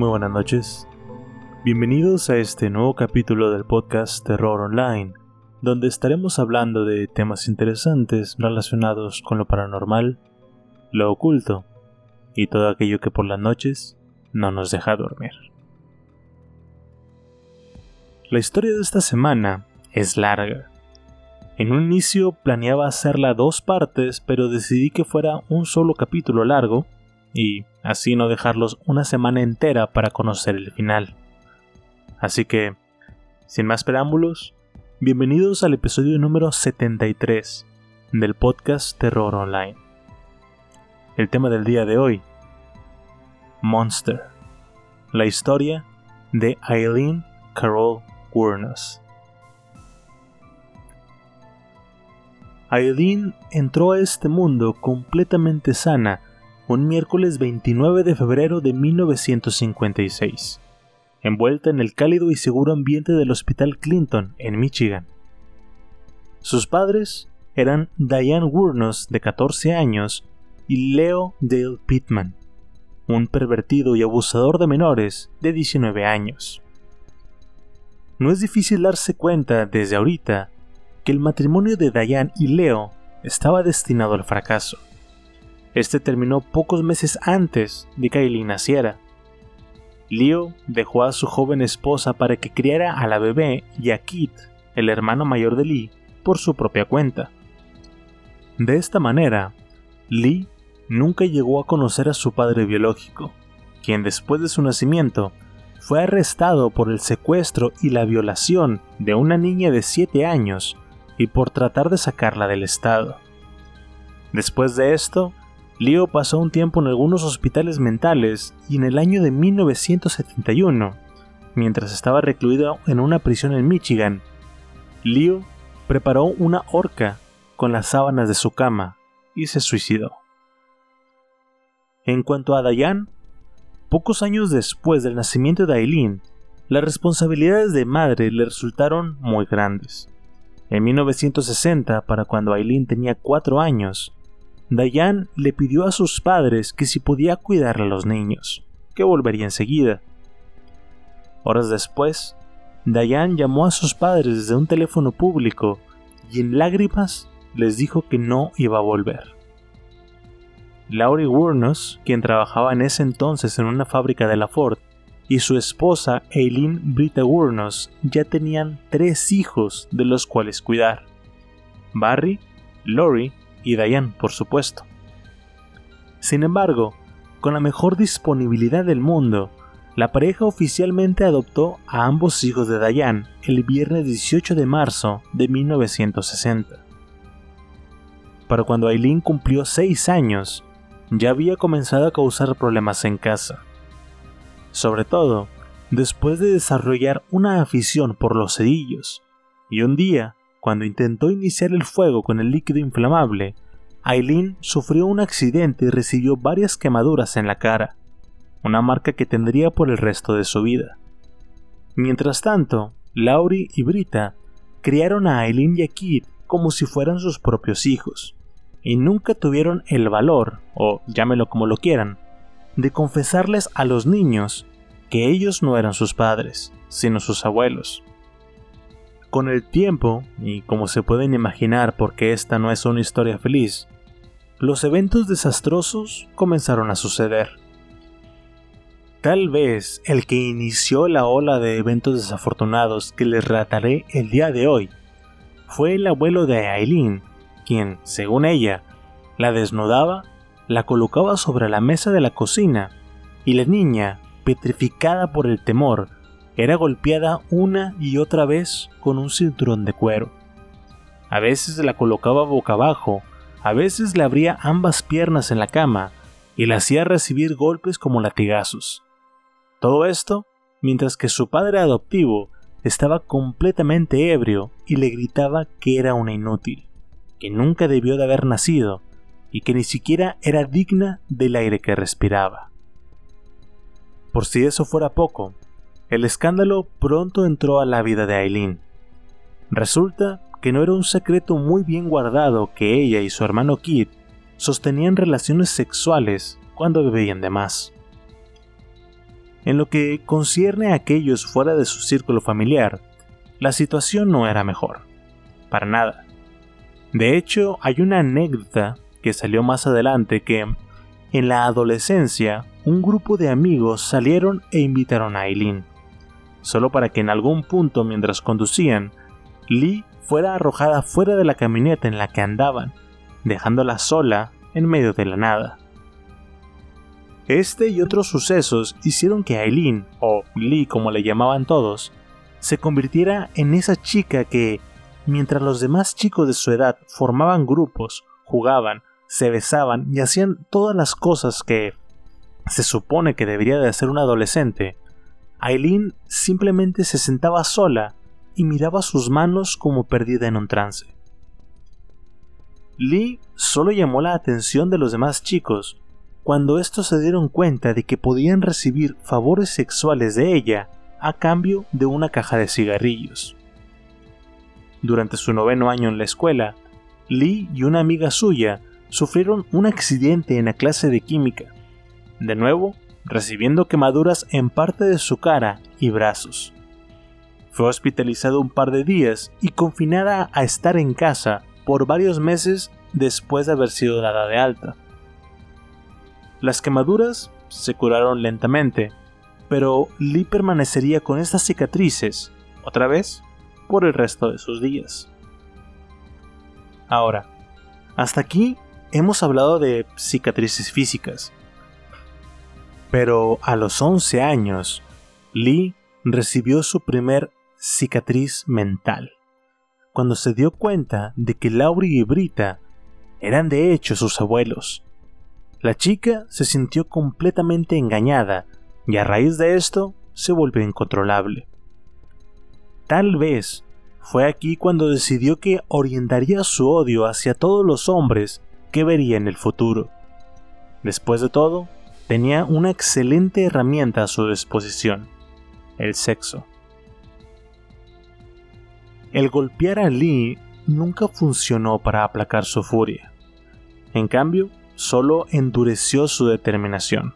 Muy buenas noches. Bienvenidos a este nuevo capítulo del podcast Terror Online, donde estaremos hablando de temas interesantes relacionados con lo paranormal, lo oculto y todo aquello que por las noches no nos deja dormir. La historia de esta semana es larga. En un inicio planeaba hacerla dos partes, pero decidí que fuera un solo capítulo largo y así no dejarlos una semana entera para conocer el final. Así que, sin más preámbulos, bienvenidos al episodio número 73 del podcast Terror Online. El tema del día de hoy, Monster, la historia de Eileen Carol Wuornos. Eileen entró a este mundo completamente sana un miércoles 29 de febrero de 1956, envuelta en el cálido y seguro ambiente del Hospital Clinton, en Michigan. Sus padres eran Diane Wuornos, de 14 años, y Leo Dale Pittman, un pervertido y abusador de menores de 19 años. No es difícil darse cuenta desde ahorita que el matrimonio de Diane y Leo estaba destinado al fracaso. Este terminó pocos meses antes de que Eileen naciera. Leo dejó a su joven esposa para que criara a la bebé y a Kit, el hermano mayor de Lee, por su propia cuenta. De esta manera, Lee nunca llegó a conocer a su padre biológico, quien después de su nacimiento fue arrestado por el secuestro y la violación de una niña de 7 años y por tratar de sacarla del estado. Después de esto, Leo pasó un tiempo en algunos hospitales mentales y en el año de 1971, mientras estaba recluido en una prisión en Michigan, Leo preparó una horca con las sábanas de su cama y se suicidó. En cuanto a Diane, pocos años después del nacimiento de Eileen, las responsabilidades de madre le resultaron muy grandes. En 1960, para cuando Eileen tenía 4 años, Diane le pidió a sus padres que si podía cuidar a los niños, que volvería enseguida. Horas después, Diane llamó a sus padres desde un teléfono público y en lágrimas les dijo que no iba a volver. Laurie Wuornos, quien trabajaba en ese entonces en una fábrica de la Ford, y su esposa Eileen Britta Wuornos ya tenían tres hijos de los cuales cuidar. Barry, Lori y Diane, por supuesto. Sin embargo, con la mejor disponibilidad del mundo, la pareja oficialmente adoptó a ambos hijos de Diane el viernes 18 de marzo de 1960. Para cuando Eileen cumplió 6 años, ya había comenzado a causar problemas en casa. Sobre todo, después de desarrollar una afición por los cerillos, y un día, cuando intentó iniciar el fuego con el líquido inflamable, Eileen sufrió un accidente y recibió varias quemaduras en la cara, una marca que tendría por el resto de su vida. Mientras tanto, Laurie y Brita criaron a Aileen y a Kit como si fueran sus propios hijos, y nunca tuvieron el valor, o llámelo como lo quieran, de confesarles a los niños que ellos no eran sus padres, sino sus abuelos. Con el tiempo, y como se pueden imaginar porque esta no es una historia feliz, los eventos desastrosos comenzaron a suceder. Tal vez el que inició la ola de eventos desafortunados que les relataré el día de hoy fue el abuelo de Aileen, quien, según ella, la desnudaba, la colocaba sobre la mesa de la cocina y la niña, petrificada por el temor, era golpeada una y otra vez con un cinturón de cuero. A veces la colocaba boca abajo, a veces le abría ambas piernas en la cama y la hacía recibir golpes como latigazos. Todo esto mientras que su padre adoptivo estaba completamente ebrio y le gritaba que era una inútil, que nunca debió de haber nacido y que ni siquiera era digna del aire que respiraba. Por si eso fuera poco, el escándalo pronto entró a la vida de Aileen. Resulta que no era un secreto muy bien guardado que ella y su hermano Kit sostenían relaciones sexuales cuando bebían de más. En lo que concierne a aquellos fuera de su círculo familiar, la situación no era mejor. Para nada. De hecho, hay una anécdota que salió más adelante que, en la adolescencia, un grupo de amigos salieron e invitaron a Aileen, solo para que en algún punto mientras conducían, Lee fuera arrojada fuera de la camioneta en la que andaban, dejándola sola en medio de la nada. Este y otros sucesos hicieron que Aileen, o Lee como le llamaban todos, se convirtiera en esa chica que, mientras los demás chicos de su edad formaban grupos, jugaban, se besaban y hacían todas las cosas que se supone que debería de hacer un adolescente, Aileen simplemente se sentaba sola y miraba sus manos como perdida en un trance. Lee solo llamó la atención de los demás chicos cuando estos se dieron cuenta de que podían recibir favores sexuales de ella a cambio de una caja de cigarrillos. Durante su noveno año en la escuela, Lee y una amiga suya sufrieron un accidente en la clase de química. De nuevo, recibiendo quemaduras en parte de su cara y brazos. Fue hospitalizado un par de días y confinada a estar en casa por varios meses después de haber sido dada de alta. Las quemaduras se curaron lentamente, pero Lee permanecería con estas cicatrices, otra vez, por el resto de sus días. Ahora, hasta aquí hemos hablado de cicatrices físicas, pero a los 11 años, Lee recibió su primer cicatriz mental, cuando se dio cuenta de que Laurie y Brita eran de hecho sus abuelos. La chica se sintió completamente engañada y a raíz de esto se volvió incontrolable. Tal vez fue aquí cuando decidió que orientaría su odio hacia todos los hombres que vería en el futuro. Después de todo, tenía una excelente herramienta a su disposición, el sexo. El golpear a Lee nunca funcionó para aplacar su furia. En cambio, solo endureció su determinación.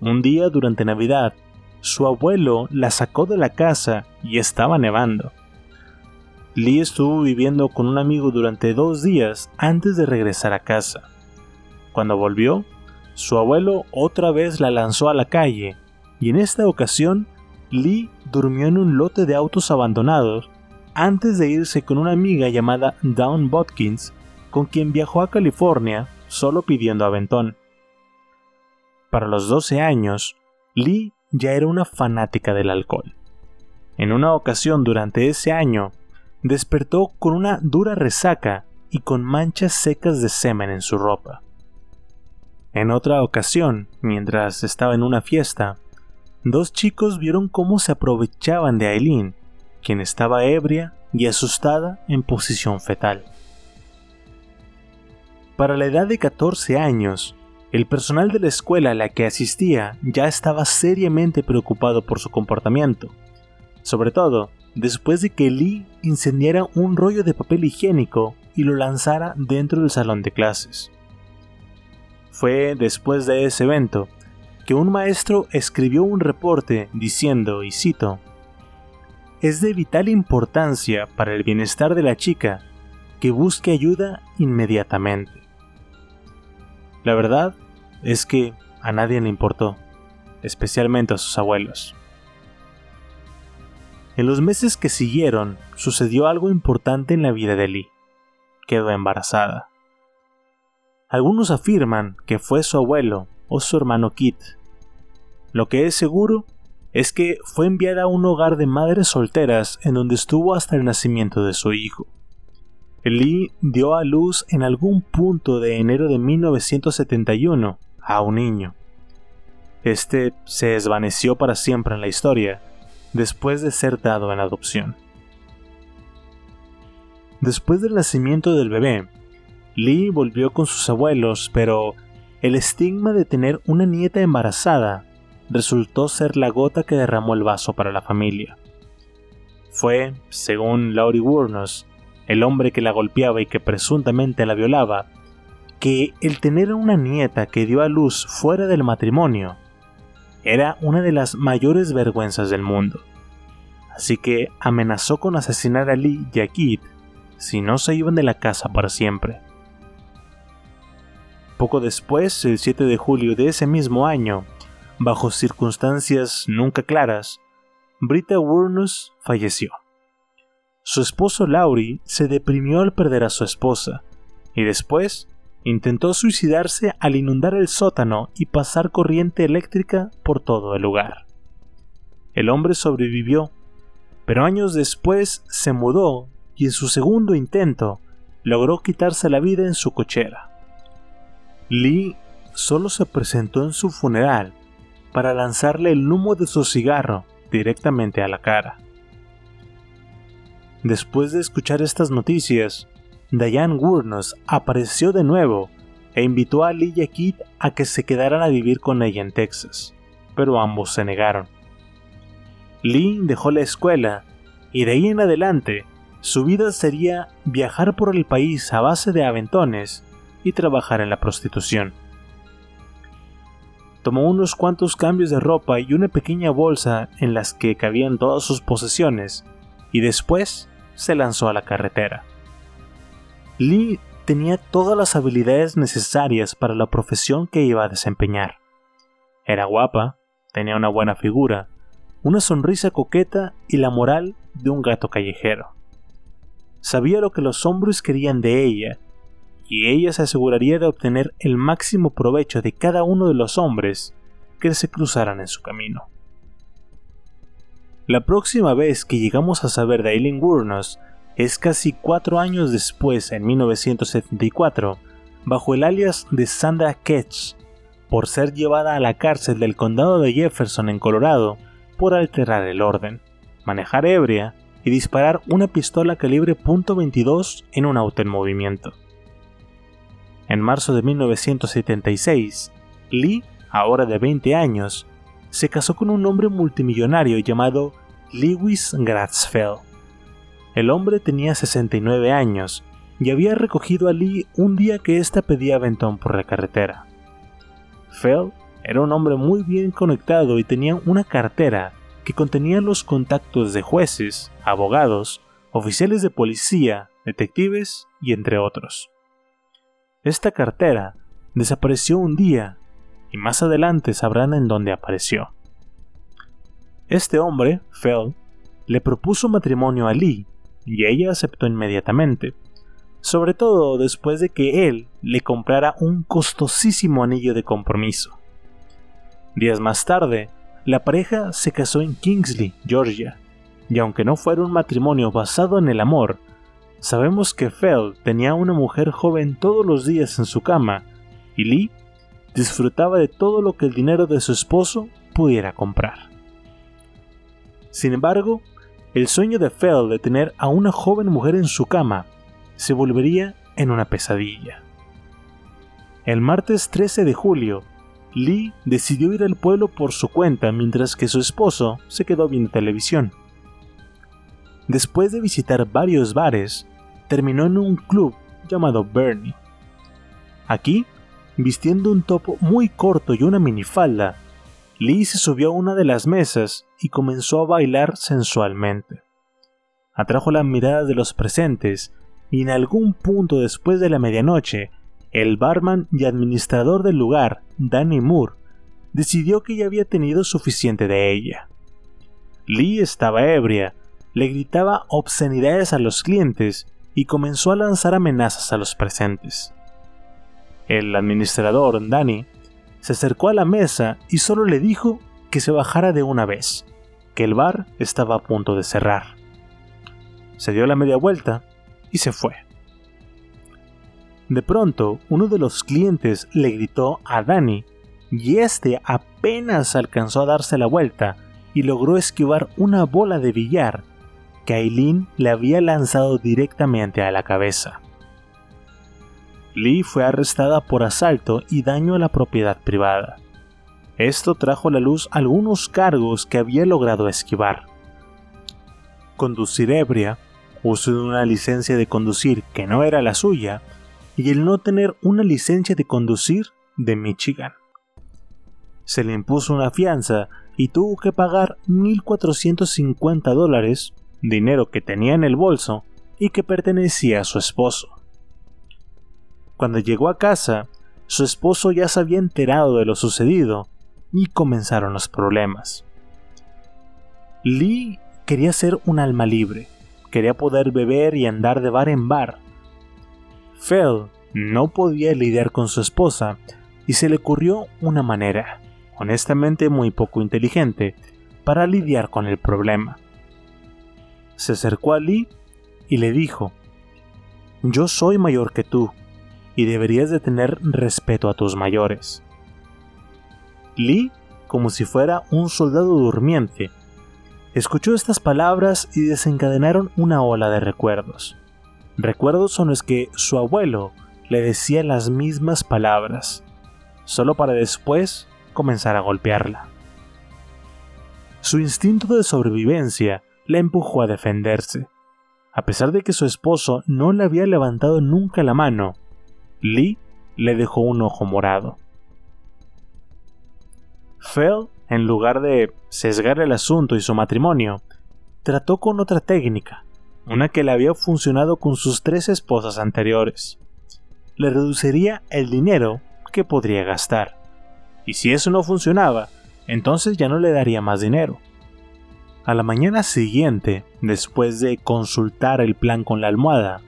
Un día durante Navidad, su abuelo la sacó de la casa y estaba nevando. Lee estuvo viviendo con un amigo durante dos días antes de regresar a casa. Cuando volvió, su abuelo otra vez la lanzó a la calle, y en esta ocasión Lee durmió en un lote de autos abandonados antes de irse con una amiga llamada Dawn Botkins, con quien viajó a California solo pidiendo aventón. Para los 12 años, Lee ya era una fanática del alcohol. En una ocasión durante ese año, despertó con una dura resaca y con manchas secas de semen en su ropa. En otra ocasión, mientras estaba en una fiesta, dos chicos vieron cómo se aprovechaban de Aileen, quien estaba ebria y asustada en posición fetal. Para la edad de 14 años, el personal de la escuela a la que asistía ya estaba seriamente preocupado por su comportamiento, sobre todo después de que Lee incendiara un rollo de papel higiénico y lo lanzara dentro del salón de clases. Fue después de ese evento que un maestro escribió un reporte diciendo, y cito, es de vital importancia para el bienestar de la chica que busque ayuda inmediatamente. La verdad es que a nadie le importó, especialmente a sus abuelos. En los meses que siguieron sucedió algo importante en la vida de Lee. Quedó embarazada. Algunos afirman que fue su abuelo o su hermano Kit. Lo que es seguro es que fue enviada a un hogar de madres solteras en donde estuvo hasta el nacimiento de su hijo. Lee dio a luz en algún punto de enero de 1971 a un niño. Este se desvaneció para siempre en la historia, después de ser dado en adopción. Después del nacimiento del bebé, Lee volvió con sus abuelos, pero el estigma de tener una nieta embarazada resultó ser la gota que derramó el vaso para la familia. Fue, según Laurie Wurnos, el hombre que la golpeaba y que presuntamente la violaba, que el tener una nieta que dio a luz fuera del matrimonio era una de las mayores vergüenzas del mundo. Así que amenazó con asesinar a Lee y a Kit si no se iban de la casa para siempre. Poco después, el 7 de julio de ese mismo año, bajo circunstancias nunca claras, Brita Wurnus falleció. Su esposo Laurie se deprimió al perder a su esposa, y después intentó suicidarse al inundar el sótano y pasar corriente eléctrica por todo el lugar. El hombre sobrevivió, pero años después se mudó y en su segundo intento logró quitarse la vida en su cochera. Lee solo se presentó en su funeral para lanzarle el humo de su cigarro directamente a la cara. Después de escuchar estas noticias, Diane Wurnos apareció de nuevo e invitó a Lee y a Kit a que se quedaran a vivir con ella en Texas, pero ambos se negaron. Lee dejó la escuela y de ahí en adelante su vida sería viajar por el país a base de aventones y trabajar en la prostitución. Tomó unos cuantos cambios de ropa y una pequeña bolsa en las que cabían todas sus posesiones y después se lanzó a la carretera. Lee tenía todas las habilidades necesarias para la profesión que iba a desempeñar. Era guapa, tenía una buena figura, una sonrisa coqueta y la moral de un gato callejero. Sabía lo que los hombres querían de ella y ella se aseguraría de obtener el máximo provecho de cada uno de los hombres que se cruzaran en su camino. La próxima vez que llegamos a saber de Eileen Wurnos es casi cuatro años después, en 1974, bajo el alias de Sandra Ketch, por ser llevada a la cárcel del condado de Jefferson en Colorado por alterar el orden, manejar ebria y disparar una pistola calibre .22 en un auto en movimiento. En marzo de 1976, Lee, ahora de 20 años, se casó con un hombre multimillonario llamado Lewis Gratzfeld. El hombre tenía 69 años y había recogido a Lee un día que ésta pedía aventón por la carretera. Feld era un hombre muy bien conectado y tenía una cartera que contenía los contactos de jueces, abogados, oficiales de policía, detectives y entre otros. Esta cartera desapareció un día y más adelante sabrán en dónde apareció. Este hombre, Feld, le propuso matrimonio a Lee y ella aceptó inmediatamente, sobre todo después de que él le comprara un costosísimo anillo de compromiso. Días más tarde, la pareja se casó en Kingsley, Georgia, y aunque no fuera un matrimonio basado en el amor, Sabemos que Feld tenía una mujer joven todos los días en su cama y Lee disfrutaba de todo lo que el dinero de su esposo pudiera comprar. Sin embargo, el sueño de Feld de tener a una joven mujer en su cama se volvería en una pesadilla. El martes 13 de julio, Lee decidió ir al pueblo por su cuenta mientras que su esposo se quedó viendo televisión. después de visitar varios bares, terminó en un club llamado Bernie. Aquí, vistiendo un top muy corto y una minifalda, Lee se subió a una de las mesas y comenzó a bailar sensualmente. Atrajo la mirada de los presentes y en algún punto después de la medianoche, el barman y administrador del lugar, Danny Moore, decidió que ya había tenido suficiente de ella. Lee estaba ebria, le gritaba obscenidades a los clientes y comenzó a lanzar amenazas a los presentes. El administrador, Danny, se acercó a la mesa y solo le dijo que se bajara de una vez, que el bar estaba a punto de cerrar. Se dio la media vuelta y se fue. De pronto, uno de los clientes le gritó a Danny y este apenas alcanzó a darse la vuelta y logró esquivar una bola de billar que Aileen le había lanzado directamente a la cabeza. Lee fue arrestada por asalto y daño a la propiedad privada. Esto trajo a la luz algunos cargos que había logrado esquivar. Conducir ebria, uso de una licencia de conducir que no era la suya, y el no tener una licencia de conducir de Michigan. Se le impuso una fianza y tuvo que pagar 1.450 dólares, dinero que tenía en el bolso y que pertenecía a su esposo. Cuando llegó a casa, su esposo ya se había enterado de lo sucedido y comenzaron los problemas. Lee quería ser un alma libre, quería poder beber y andar de bar en bar. Phil no podía lidiar con su esposa y se le ocurrió una manera, honestamente muy poco inteligente, para lidiar con el problema. Se acercó a Lee y le dijo, Yo soy mayor que tú y deberías de tener respeto a tus mayores. Lee, como si fuera un soldado durmiente, escuchó estas palabras y desencadenaron una ola de recuerdos. Recuerdos son los que su abuelo le decía las mismas palabras, solo para después comenzar a golpearla. Su instinto de sobrevivencia la empujó a defenderse. A pesar de que su esposo no le había levantado nunca la mano, Lee le dejó un ojo morado. Phil, en lugar de sesgar el asunto y su matrimonio, trató con otra técnica, una que le había funcionado con sus tres esposas anteriores. Le reduciría el dinero que podría gastar. Y si eso no funcionaba, entonces ya no le daría más dinero. A la mañana siguiente, después de consultar el plan con la almohada,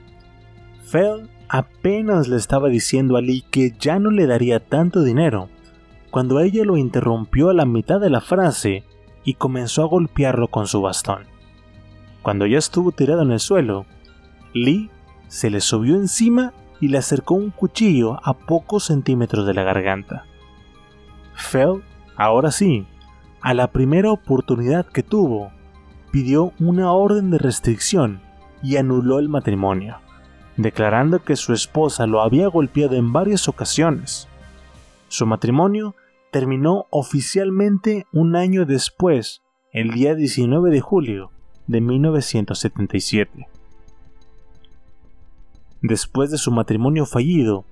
Phil apenas le estaba diciendo a Lee que ya no le daría tanto dinero, cuando ella lo interrumpió a la mitad de la frase y comenzó a golpearlo con su bastón. Cuando ya estuvo tirado en el suelo, Lee se le subió encima y le acercó un cuchillo a pocos centímetros de la garganta. Phil, ahora sí, a la primera oportunidad que tuvo, pidió una orden de restricción y anuló el matrimonio declarando que su esposa lo había golpeado en varias ocasiones. Su matrimonio terminó oficialmente un año después, el día 19 de julio de 1977. Después de su matrimonio fallido,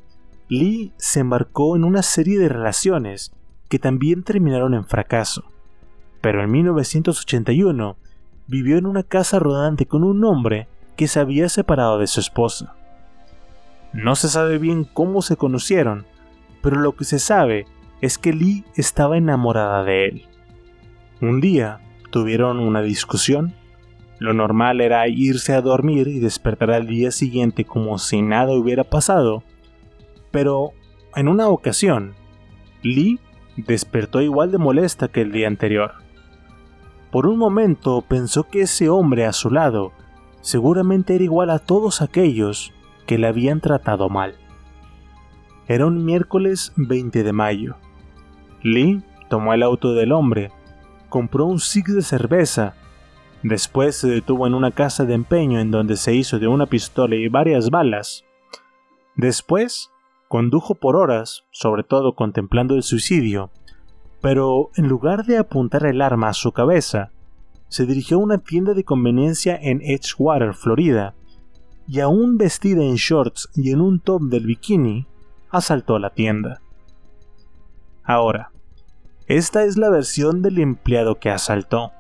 Lee se embarcó en una serie de relaciones que también terminaron en fracaso, pero en 1981 vivió en una casa rodante con un hombre que se había separado de su esposa. No se sabe bien cómo se conocieron, pero lo que se sabe es que Lee estaba enamorada de él. Un día tuvieron una discusión. Lo normal era irse a dormir y despertar al día siguiente como si nada hubiera pasado, pero en una ocasión, Lee despertó igual de molesta que el día anterior. Por un momento pensó que ese hombre a su lado seguramente era igual a todos aquellos que le habían tratado mal. Era un miércoles 20 de mayo. Lee tomó el auto del hombre, compró un six de cerveza, después se detuvo en una casa de empeño en donde se hizo de una pistola y varias balas. Después condujo por horas, sobre todo contemplando el suicidio, pero en lugar de apuntar el arma a su cabeza, se dirigió a una tienda de conveniencia en Edgewater, Florida, y aún vestida en shorts y en un top del bikini, asaltó la tienda. Ahora, esta es la versión del empleado que asaltó.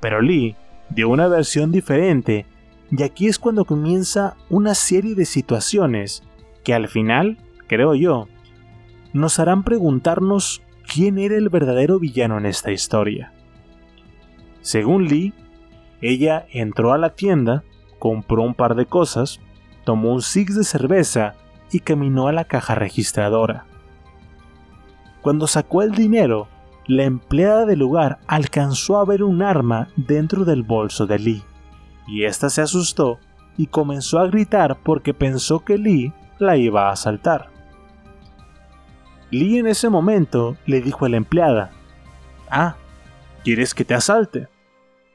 Pero Lee dio una versión diferente y aquí es cuando comienza una serie de situaciones que al final, creo yo, nos harán preguntarnos quién era el verdadero villano en esta historia. Según Lee, ella entró a la tienda, compró un par de cosas, tomó un six de cerveza y caminó a la caja registradora. Cuando sacó el dinero, la empleada del lugar alcanzó a ver un arma dentro del bolso de Lee, y ésta se asustó y comenzó a gritar porque pensó que Lee la iba a asaltar. Lee en ese momento le dijo a la empleada, Ah, ¿quieres que te asalte?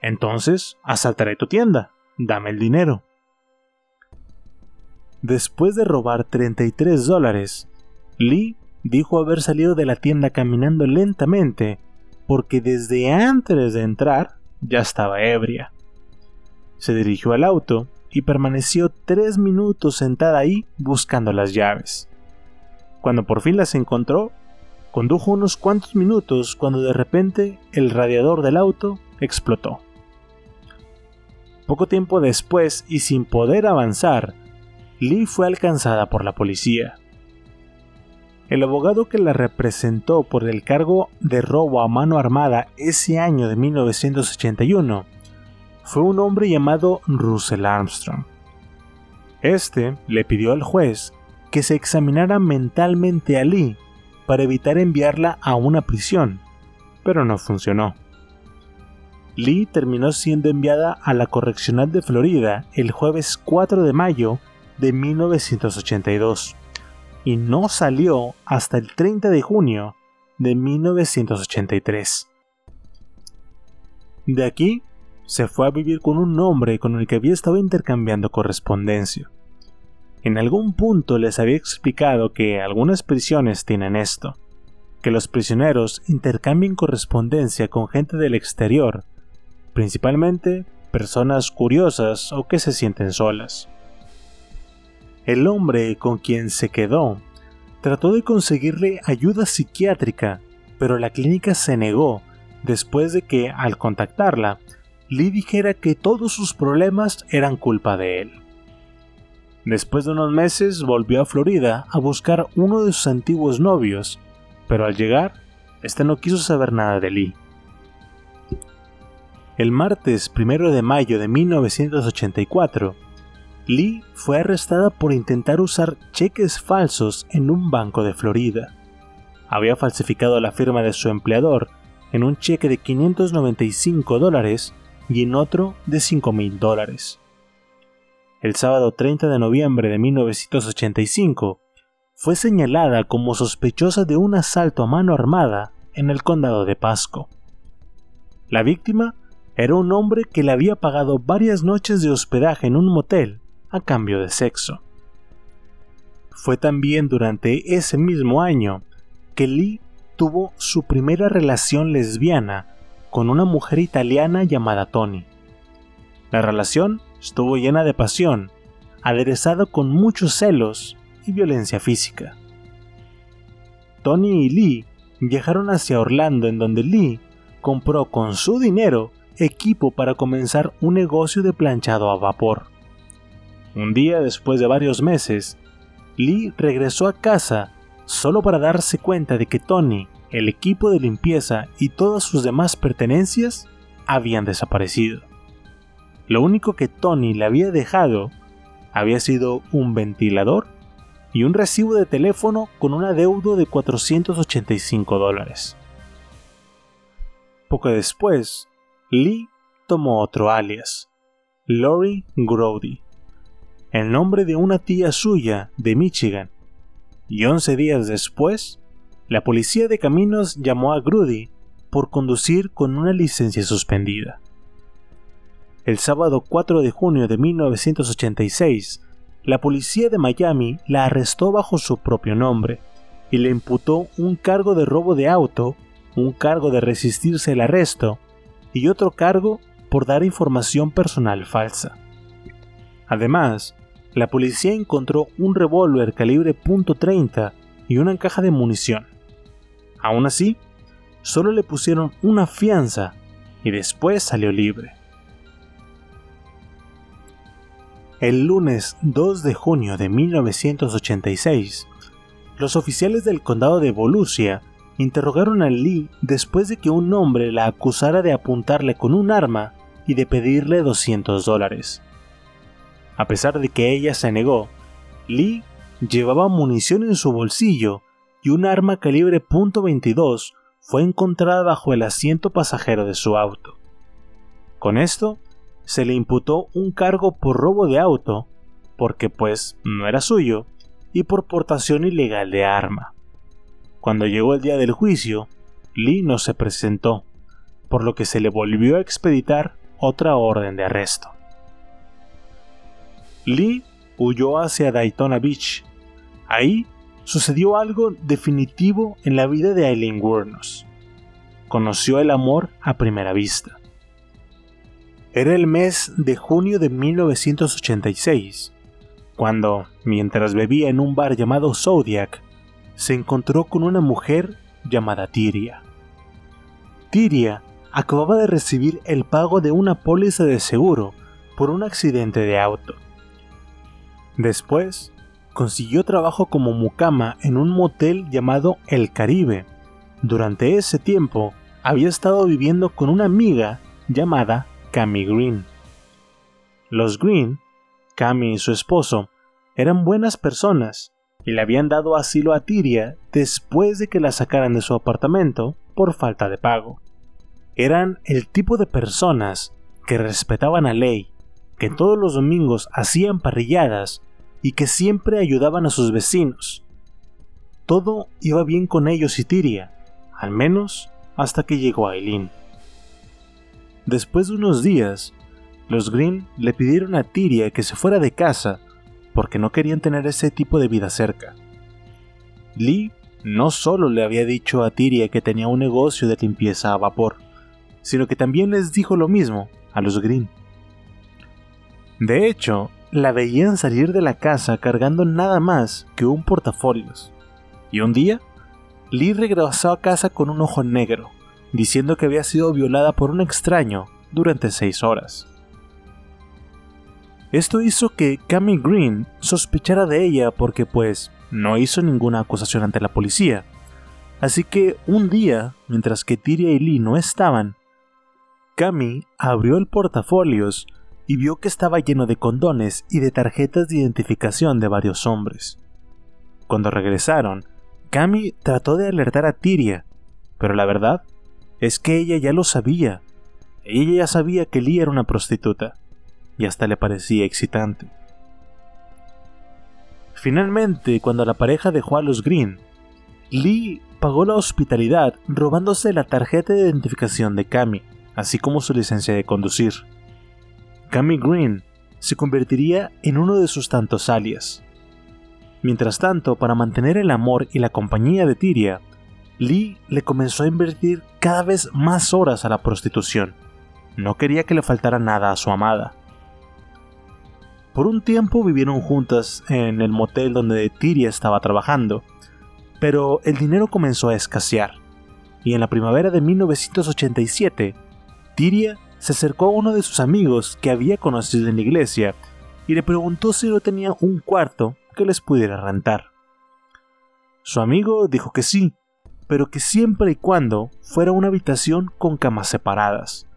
Entonces asaltaré tu tienda, dame el dinero. Después de robar 33 dólares, Lee dijo haber salido de la tienda caminando lentamente porque desde antes de entrar ya estaba ebria. Se dirigió al auto y permaneció tres minutos sentada ahí buscando las llaves. Cuando por fin las encontró, condujo unos cuantos minutos cuando de repente el radiador del auto explotó. Poco tiempo después y sin poder avanzar, Lee fue alcanzada por la policía. El abogado que la representó por el cargo de robo a mano armada ese año de 1981 fue un hombre llamado Russell Armstrong. Este le pidió al juez que se examinara mentalmente a Lee para evitar enviarla a una prisión, pero no funcionó. Lee terminó siendo enviada a la Correccional de Florida el jueves 4 de mayo de 1982 y no salió hasta el 30 de junio de 1983. De aquí se fue a vivir con un hombre con el que había estado intercambiando correspondencia. En algún punto les había explicado que algunas prisiones tienen esto, que los prisioneros intercambian correspondencia con gente del exterior, principalmente personas curiosas o que se sienten solas. El hombre con quien se quedó trató de conseguirle ayuda psiquiátrica, pero la clínica se negó después de que, al contactarla, Lee dijera que todos sus problemas eran culpa de él. Después de unos meses volvió a Florida a buscar uno de sus antiguos novios, pero al llegar, este no quiso saber nada de Lee. El martes 1 de mayo de 1984, Lee fue arrestada por intentar usar cheques falsos en un banco de Florida. Había falsificado la firma de su empleador en un cheque de 595 dólares y en otro de 5 mil dólares. El sábado 30 de noviembre de 1985 fue señalada como sospechosa de un asalto a mano armada en el condado de Pasco. La víctima era un hombre que le había pagado varias noches de hospedaje en un motel a cambio de sexo. Fue también durante ese mismo año que Lee tuvo su primera relación lesbiana con una mujer italiana llamada Tony. La relación estuvo llena de pasión, aderezada con muchos celos y violencia física. Tony y Lee viajaron hacia Orlando en donde Lee compró con su dinero equipo para comenzar un negocio de planchado a vapor. Un día después de varios meses, Lee regresó a casa solo para darse cuenta de que Tony, el equipo de limpieza y todas sus demás pertenencias habían desaparecido. Lo único que Tony le había dejado había sido un ventilador y un recibo de teléfono con un adeudo de 485 dólares. Poco después, Lee tomó otro alias, Lori Grody, el nombre de una tía suya de Michigan, y 11 días después, la policía de caminos llamó a Grudy por conducir con una licencia suspendida. El sábado 4 de junio de 1986, la policía de Miami la arrestó bajo su propio nombre y le imputó un cargo de robo de auto, un cargo de resistirse al arresto y otro cargo por dar información personal falsa. Además, la policía encontró un revólver calibre .30 y una caja de munición. Aún así, solo le pusieron una fianza y después salió libre. El lunes 2 de junio de 1986, los oficiales del condado de Volusia interrogaron a Lee después de que un hombre la acusara de apuntarle con un arma y de pedirle 200 dólares. A pesar de que ella se negó, Lee llevaba munición en su bolsillo y un arma calibre .22 fue encontrada bajo el asiento pasajero de su auto. Con esto, se le imputó un cargo por robo de auto, porque pues no era suyo, y por portación ilegal de arma. Cuando llegó el día del juicio, Lee no se presentó, por lo que se le volvió a expeditar otra orden de arresto. Lee huyó hacia Daytona Beach. Ahí sucedió algo definitivo en la vida de Eileen Wuornos. Conoció el amor a primera vista. Era el mes de junio de 1986, cuando, mientras bebía en un bar llamado Zodiac, se encontró con una mujer llamada Tiria. Tiria acababa de recibir el pago de una póliza de seguro por un accidente de auto. Después, consiguió trabajo como mucama en un motel llamado El Caribe. Durante ese tiempo, había estado viviendo con una amiga llamada Cami Green. Los Green, Cami y su esposo, eran buenas personas y le habían dado asilo a Tiria después de que la sacaran de su apartamento por falta de pago. Eran el tipo de personas que respetaban la ley, que todos los domingos hacían parrilladas y que siempre ayudaban a sus vecinos. Todo iba bien con ellos y Tiria, al menos hasta que llegó Aileen. Después de unos días, los Green le pidieron a Tiria que se fuera de casa porque no querían tener ese tipo de vida cerca. Lee no solo le había dicho a Tiria que tenía un negocio de limpieza a vapor, sino que también les dijo lo mismo a los Green. De hecho, la veían salir de la casa cargando nada más que un portafolios. Y un día, Lee regresó a casa con un ojo negro, diciendo que había sido violada por un extraño durante seis horas. Esto hizo que Cami Green sospechara de ella porque pues no hizo ninguna acusación ante la policía. Así que un día, mientras que Tyria y Lee no estaban, Cami abrió el portafolios y vio que estaba lleno de condones y de tarjetas de identificación de varios hombres. Cuando regresaron, Cami trató de alertar a Tiria, pero la verdad es que ella ya lo sabía. Ella ya sabía que Lee era una prostituta, y hasta le parecía excitante. Finalmente, cuando la pareja dejó a los Green, Lee pagó la hospitalidad robándose la tarjeta de identificación de Cami, así como su licencia de conducir. Cami Green se convertiría en uno de sus tantos alias. Mientras tanto, para mantener el amor y la compañía de Tiria, Lee le comenzó a invertir cada vez más horas a la prostitución. No quería que le faltara nada a su amada. Por un tiempo vivieron juntas en el motel donde Tiria estaba trabajando, pero el dinero comenzó a escasear, y en la primavera de 1987, Tiria se acercó a uno de sus amigos que había conocido en la iglesia y le preguntó si no tenía un cuarto que les pudiera rentar. Su amigo dijo que sí, pero que siempre y cuando fuera una habitación con camas separadas,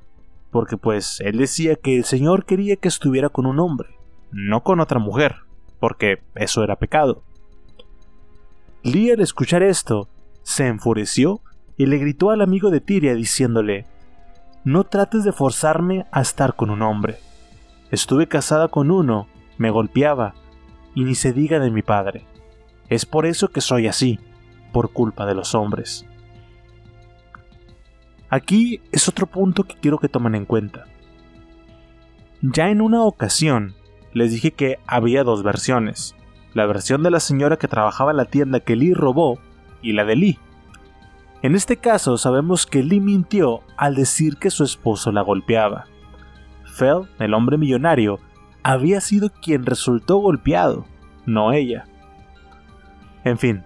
porque pues él decía que el Señor quería que estuviera con un hombre, no con otra mujer, porque eso era pecado. Lee al escuchar esto, se enfureció y le gritó al amigo de Tiria diciéndole no trates de forzarme a estar con un hombre. Estuve casada con uno, me golpeaba, y ni se diga de mi padre. Es por eso que soy así, por culpa de los hombres. Aquí es otro punto que quiero que tomen en cuenta. Ya en una ocasión les dije que había dos versiones, la versión de la señora que trabajaba en la tienda que Lee robó y la de Lee. En este caso sabemos que Lee mintió al decir que su esposo la golpeaba. Fell, el hombre millonario, había sido quien resultó golpeado, no ella. En fin,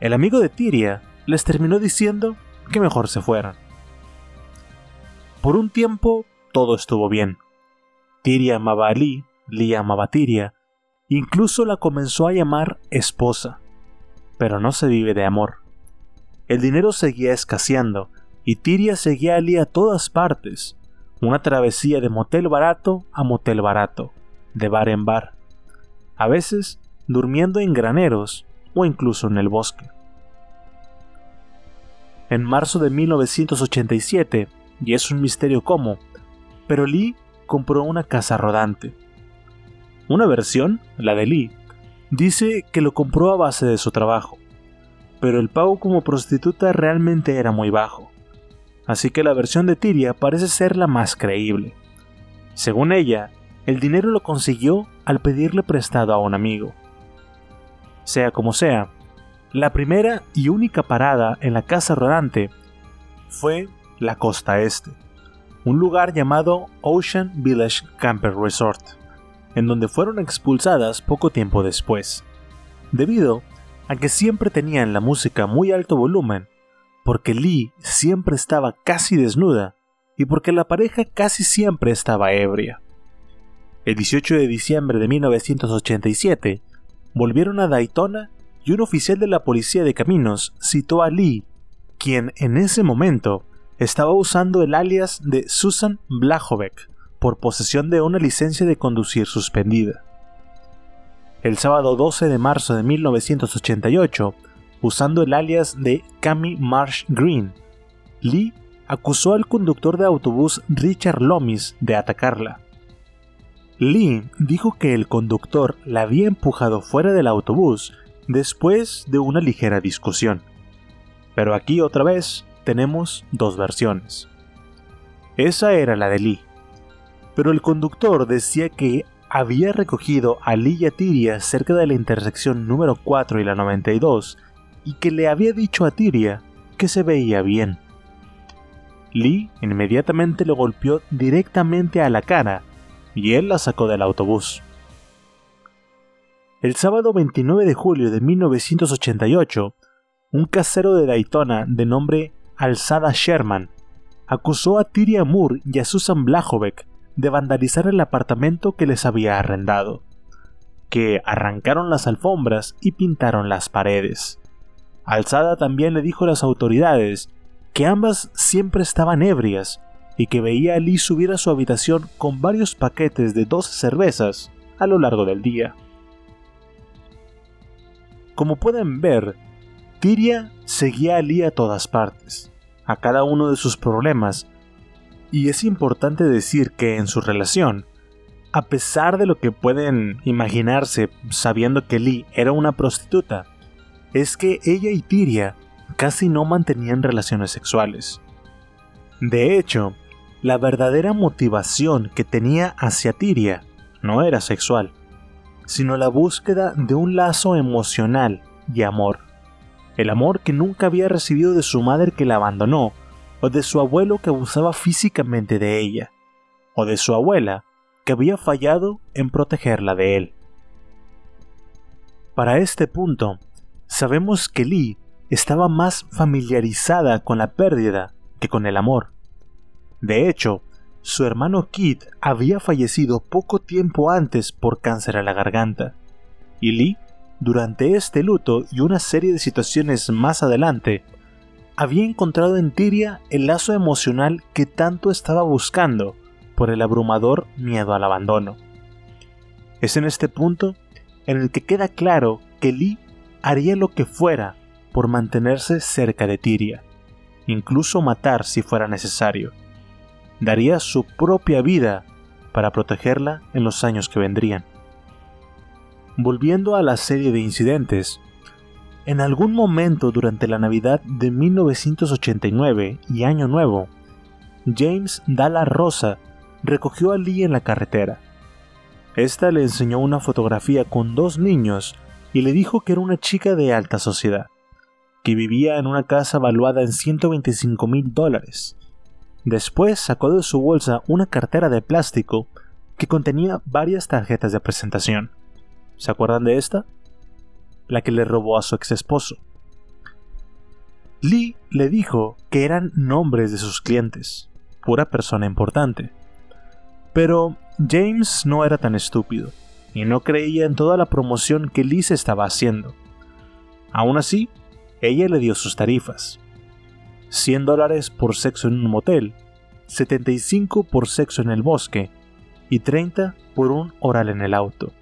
el amigo de Tyria les terminó diciendo que mejor se fueran. Por un tiempo todo estuvo bien. Tyria amaba a Lee, Lee amaba a Tyria, incluso la comenzó a llamar esposa. Pero no se vive de amor. El dinero seguía escaseando y Tyria seguía a Lee a todas partes, una travesía de motel barato a motel barato, de bar en bar, a veces durmiendo en graneros o incluso en el bosque. En marzo de 1987, y es un misterio cómo, pero Lee compró una casa rodante. Una versión, la de Lee, dice que lo compró a base de su trabajo, pero el pago como prostituta realmente era muy bajo, así que la versión de Tiria parece ser la más creíble. Según ella, el dinero lo consiguió al pedirle prestado a un amigo. Sea como sea, la primera y única parada en la casa rodante fue la costa este, un lugar llamado Ocean Village Camper Resort, en donde fueron expulsadas poco tiempo después, debido a que siempre tenían la música muy alto volumen, porque Lee siempre estaba casi desnuda y porque la pareja casi siempre estaba ebria. El 18 de diciembre de 1987, volvieron a Daytona y un oficial de la policía de caminos citó a Lee, quien en ese momento estaba usando el alias de Susan Blachowicz por posesión de una licencia de conducir suspendida. El sábado 12 de marzo de 1988, usando el alias de Cami Marsh Green, Lee acusó al conductor de autobús Richard Lomis de atacarla. Lee dijo que el conductor la había empujado fuera del autobús después de una ligera discusión. Pero aquí otra vez tenemos dos versiones. Esa era la de Lee. Pero el conductor decía que había recogido a Lee y a Tiria cerca de la intersección número 4 y la 92 y que le había dicho a Tiria que se veía bien. Lee inmediatamente lo golpeó directamente a la cara y él la sacó del autobús. El sábado 29 de julio de 1988, un casero de Daytona de nombre Alzada Sherman acusó a Tyria Moore y a Susan Blachowicz de vandalizar el apartamento que les había arrendado, que arrancaron las alfombras y pintaron las paredes. Alzada también le dijo a las autoridades que ambas siempre estaban ebrias y que veía a Lee subir a su habitación con varios paquetes de 12 cervezas a lo largo del día. Como pueden ver, Tyria seguía a Lee a todas partes, a cada uno de sus problemas, y es importante decir que en su relación, a pesar de lo que pueden imaginarse sabiendo que Lee era una prostituta, es que ella y Tyria casi no mantenían relaciones sexuales. De hecho, la verdadera motivación que tenía hacia Tiria no era sexual, sino la búsqueda de un lazo emocional y amor. El amor que nunca había recibido de su madre que la abandonó, o de su abuelo que abusaba físicamente de ella, o de su abuela que había fallado en protegerla de él. Para este punto, sabemos que Lee estaba más familiarizada con la pérdida que con el amor. De hecho, su hermano Kit había fallecido poco tiempo antes por cáncer a la garganta, y Lee, durante este luto y una serie de situaciones más adelante, había encontrado en Tiria el lazo emocional que tanto estaba buscando por el abrumador miedo al abandono. Es en este punto en el que queda claro que Lee haría lo que fuera por mantenerse cerca de Tiria, incluso matar si fuera necesario daría su propia vida para protegerla en los años que vendrían. Volviendo a la serie de incidentes, en algún momento durante la Navidad de 1989 y Año Nuevo, James Dalla Rosa recogió a Lee en la carretera. Esta le enseñó una fotografía con dos niños y le dijo que era una chica de alta sociedad, que vivía en una casa valuada en 125 mil dólares. Después sacó de su bolsa una cartera de plástico que contenía varias tarjetas de presentación. ¿Se acuerdan de esta? La que le robó a su ex esposo. Lee le dijo que eran nombres de sus clientes, pura persona importante. Pero James no era tan estúpido y no creía en toda la promoción que Lee se estaba haciendo. Aún así, ella le dio sus tarifas. 100 dólares por sexo en un motel, 75 por sexo en el bosque y 30 por un oral en el auto,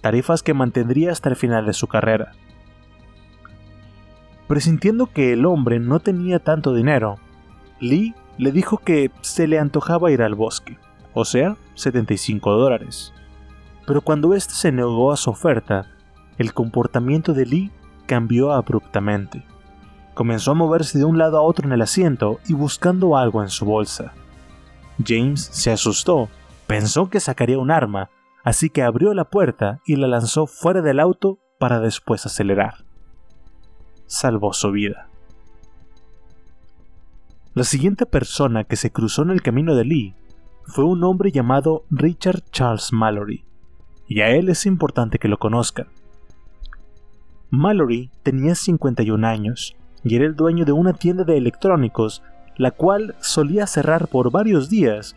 tarifas que mantendría hasta el final de su carrera. Presintiendo que el hombre no tenía tanto dinero, Lee le dijo que se le antojaba ir al bosque, o sea, 75 dólares. Pero cuando éste se negó a su oferta, el comportamiento de Lee cambió abruptamente. Comenzó a moverse de un lado a otro en el asiento y buscando algo en su bolsa. James se asustó, pensó que sacaría un arma, así que abrió la puerta y la lanzó fuera del auto para después acelerar. Salvó su vida. La siguiente persona que se cruzó en el camino de Lee fue un hombre llamado Richard Charles Mallory, y a él es importante que lo conozcan. Mallory tenía 51 años y era el dueño de una tienda de electrónicos, la cual solía cerrar por varios días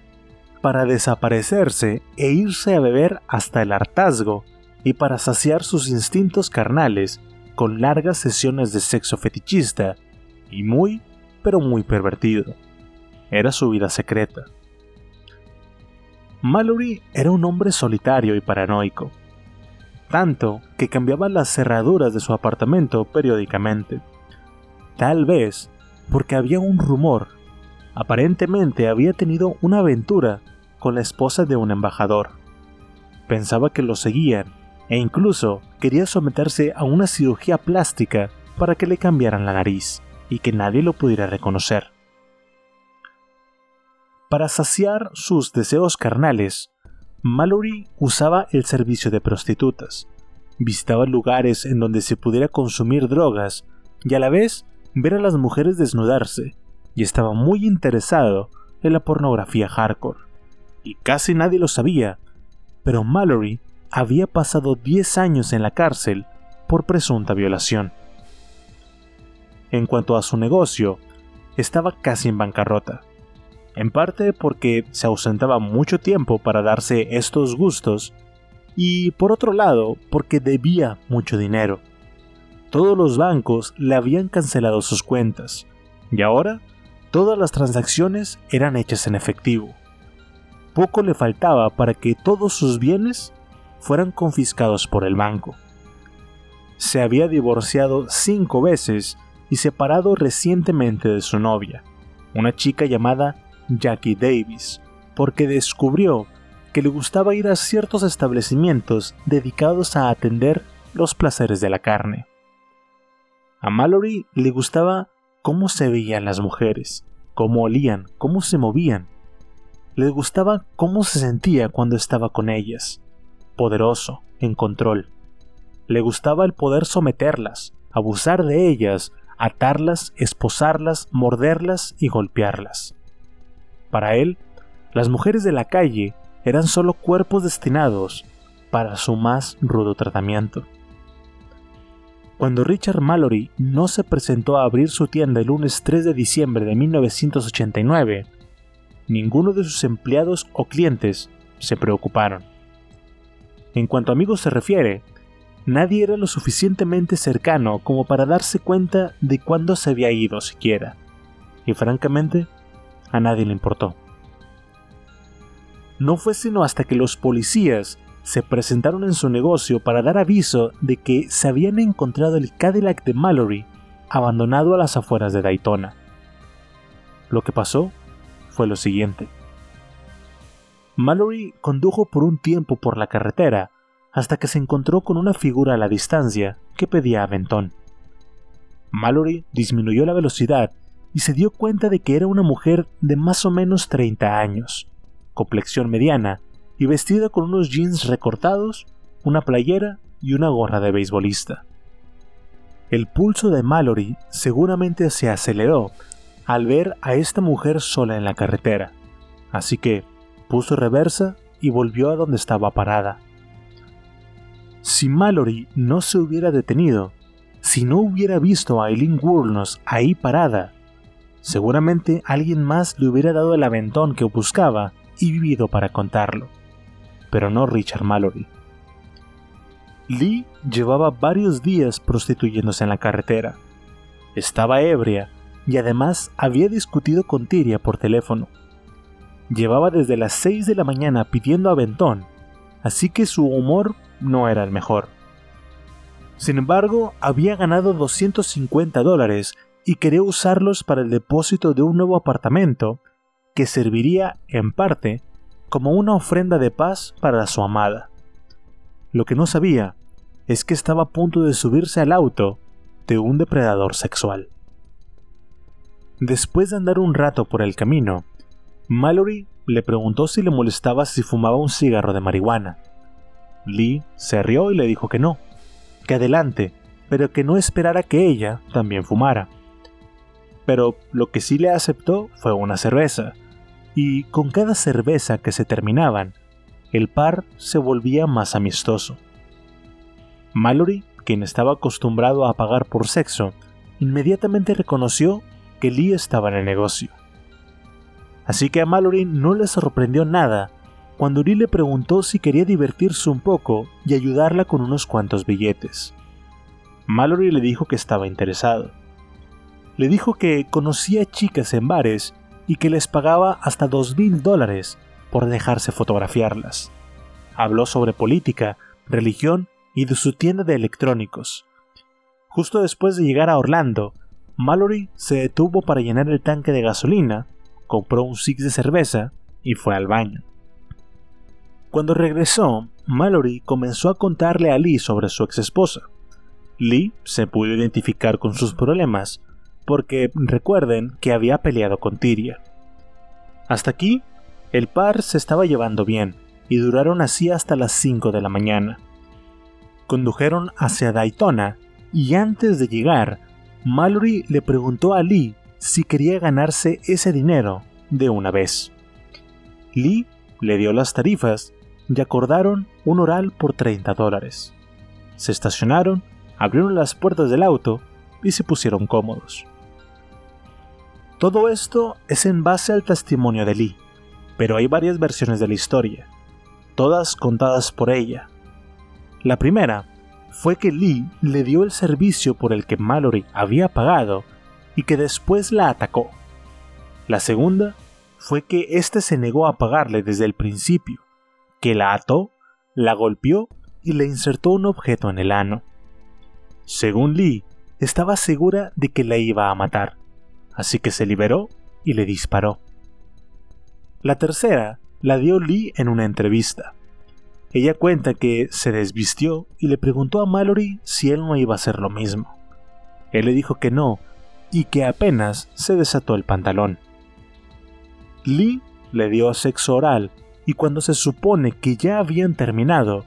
para desaparecerse e irse a beber hasta el hartazgo y para saciar sus instintos carnales con largas sesiones de sexo fetichista y muy, pero muy pervertido. Era su vida secreta. Mallory era un hombre solitario y paranoico, tanto que cambiaba las cerraduras de su apartamento periódicamente. Tal vez porque había un rumor. Aparentemente había tenido una aventura con la esposa de un embajador. Pensaba que lo seguían e incluso quería someterse a una cirugía plástica para que le cambiaran la nariz y que nadie lo pudiera reconocer. Para saciar sus deseos carnales, Mallory usaba el servicio de prostitutas, visitaba lugares en donde se pudiera consumir drogas y a la vez ver a las mujeres desnudarse, y estaba muy interesado en la pornografía hardcore. Y casi nadie lo sabía, pero Mallory había pasado 10 años en la cárcel por presunta violación. En cuanto a su negocio, estaba casi en bancarrota, en parte porque se ausentaba mucho tiempo para darse estos gustos, y por otro lado porque debía mucho dinero. Todos los bancos le habían cancelado sus cuentas, y ahora todas las transacciones eran hechas en efectivo. Poco le faltaba para que todos sus bienes fueran confiscados por el banco. Se había divorciado cinco veces y separado recientemente de su novia, una chica llamada Jackie Davis, porque descubrió que le gustaba ir a ciertos establecimientos dedicados a atender los placeres de la carne. A Mallory le gustaba cómo se veían las mujeres, cómo olían, cómo se movían. Le gustaba cómo se sentía cuando estaba con ellas, poderoso, en control. Le gustaba el poder someterlas, abusar de ellas, atarlas, esposarlas, morderlas y golpearlas. Para él, las mujeres de la calle eran solo cuerpos destinados para su más rudo tratamiento. Cuando Richard Mallory no se presentó a abrir su tienda el lunes 3 de diciembre de 1989, ninguno de sus empleados o clientes se preocuparon. En cuanto a amigos se refiere, nadie era lo suficientemente cercano como para darse cuenta de cuándo se había ido siquiera, y francamente, a nadie le importó. No fue sino hasta que los policías se presentaron en su negocio para dar aviso de que se habían encontrado el Cadillac de Mallory abandonado a las afueras de Daytona. Lo que pasó fue lo siguiente. Mallory condujo por un tiempo por la carretera hasta que se encontró con una figura a la distancia que pedía aventón. Mallory disminuyó la velocidad y se dio cuenta de que era una mujer de más o menos 30 años, complexión mediana y vestida con unos jeans recortados, una playera y una gorra de beisbolista. El pulso de Mallory seguramente se aceleró al ver a esta mujer sola en la carretera, así que puso reversa y volvió a donde estaba parada. Si Mallory no se hubiera detenido, si no hubiera visto a Eileen Wurnos ahí parada, seguramente alguien más le hubiera dado el aventón que buscaba y vivido para contarlo. Pero no Richard Mallory. Lee llevaba varios días prostituyéndose en la carretera. Estaba ebria y además había discutido con Tiria por teléfono. Llevaba desde las 6 de la mañana pidiendo aventón, así que su humor no era el mejor. Sin embargo, había ganado 250 dólares y quería usarlos para el depósito de un nuevo apartamento que serviría, en parte, como una ofrenda de paz para su amada. Lo que no sabía es que estaba a punto de subirse al auto de un depredador sexual. Después de andar un rato por el camino, Mallory le preguntó si le molestaba si fumaba un cigarro de marihuana. Lee se rió y le dijo que no, que adelante, pero que no esperara que ella también fumara. Pero lo que sí le aceptó fue una cerveza, y con cada cerveza que se terminaban, el par se volvía más amistoso. Mallory, quien estaba acostumbrado a pagar por sexo, inmediatamente reconoció que Lee estaba en el negocio. Así que a Mallory no le sorprendió nada cuando Lee le preguntó si quería divertirse un poco y ayudarla con unos cuantos billetes. Mallory le dijo que estaba interesado. Le dijo que conocía chicas en bares y que les pagaba hasta dos mil dólares por dejarse fotografiarlas. Habló sobre política, religión y de su tienda de electrónicos. Justo después de llegar a Orlando, Mallory se detuvo para llenar el tanque de gasolina, compró un six de cerveza y fue al baño. Cuando regresó, Mallory comenzó a contarle a Lee sobre su ex esposa. Lee se pudo identificar con sus problemas porque recuerden que había peleado con Tiria. Hasta aquí, el par se estaba llevando bien y duraron así hasta las 5 de la mañana. Condujeron hacia Daytona y antes de llegar, Mallory le preguntó a Lee si quería ganarse ese dinero de una vez. Lee le dio las tarifas y acordaron un oral por 30 dólares. Se estacionaron, abrieron las puertas del auto y se pusieron cómodos. Todo esto es en base al testimonio de Lee, pero hay varias versiones de la historia, todas contadas por ella. La primera fue que Lee le dio el servicio por el que Mallory había pagado y que después la atacó. La segunda fue que éste se negó a pagarle desde el principio, que la ató, la golpeó y le insertó un objeto en el ano. Según Lee, estaba segura de que la iba a matar así que se liberó y le disparó. La tercera la dio Lee en una entrevista. Ella cuenta que se desvistió y le preguntó a Mallory si él no iba a hacer lo mismo. Él le dijo que no y que apenas se desató el pantalón. Lee le dio sexo oral y cuando se supone que ya habían terminado,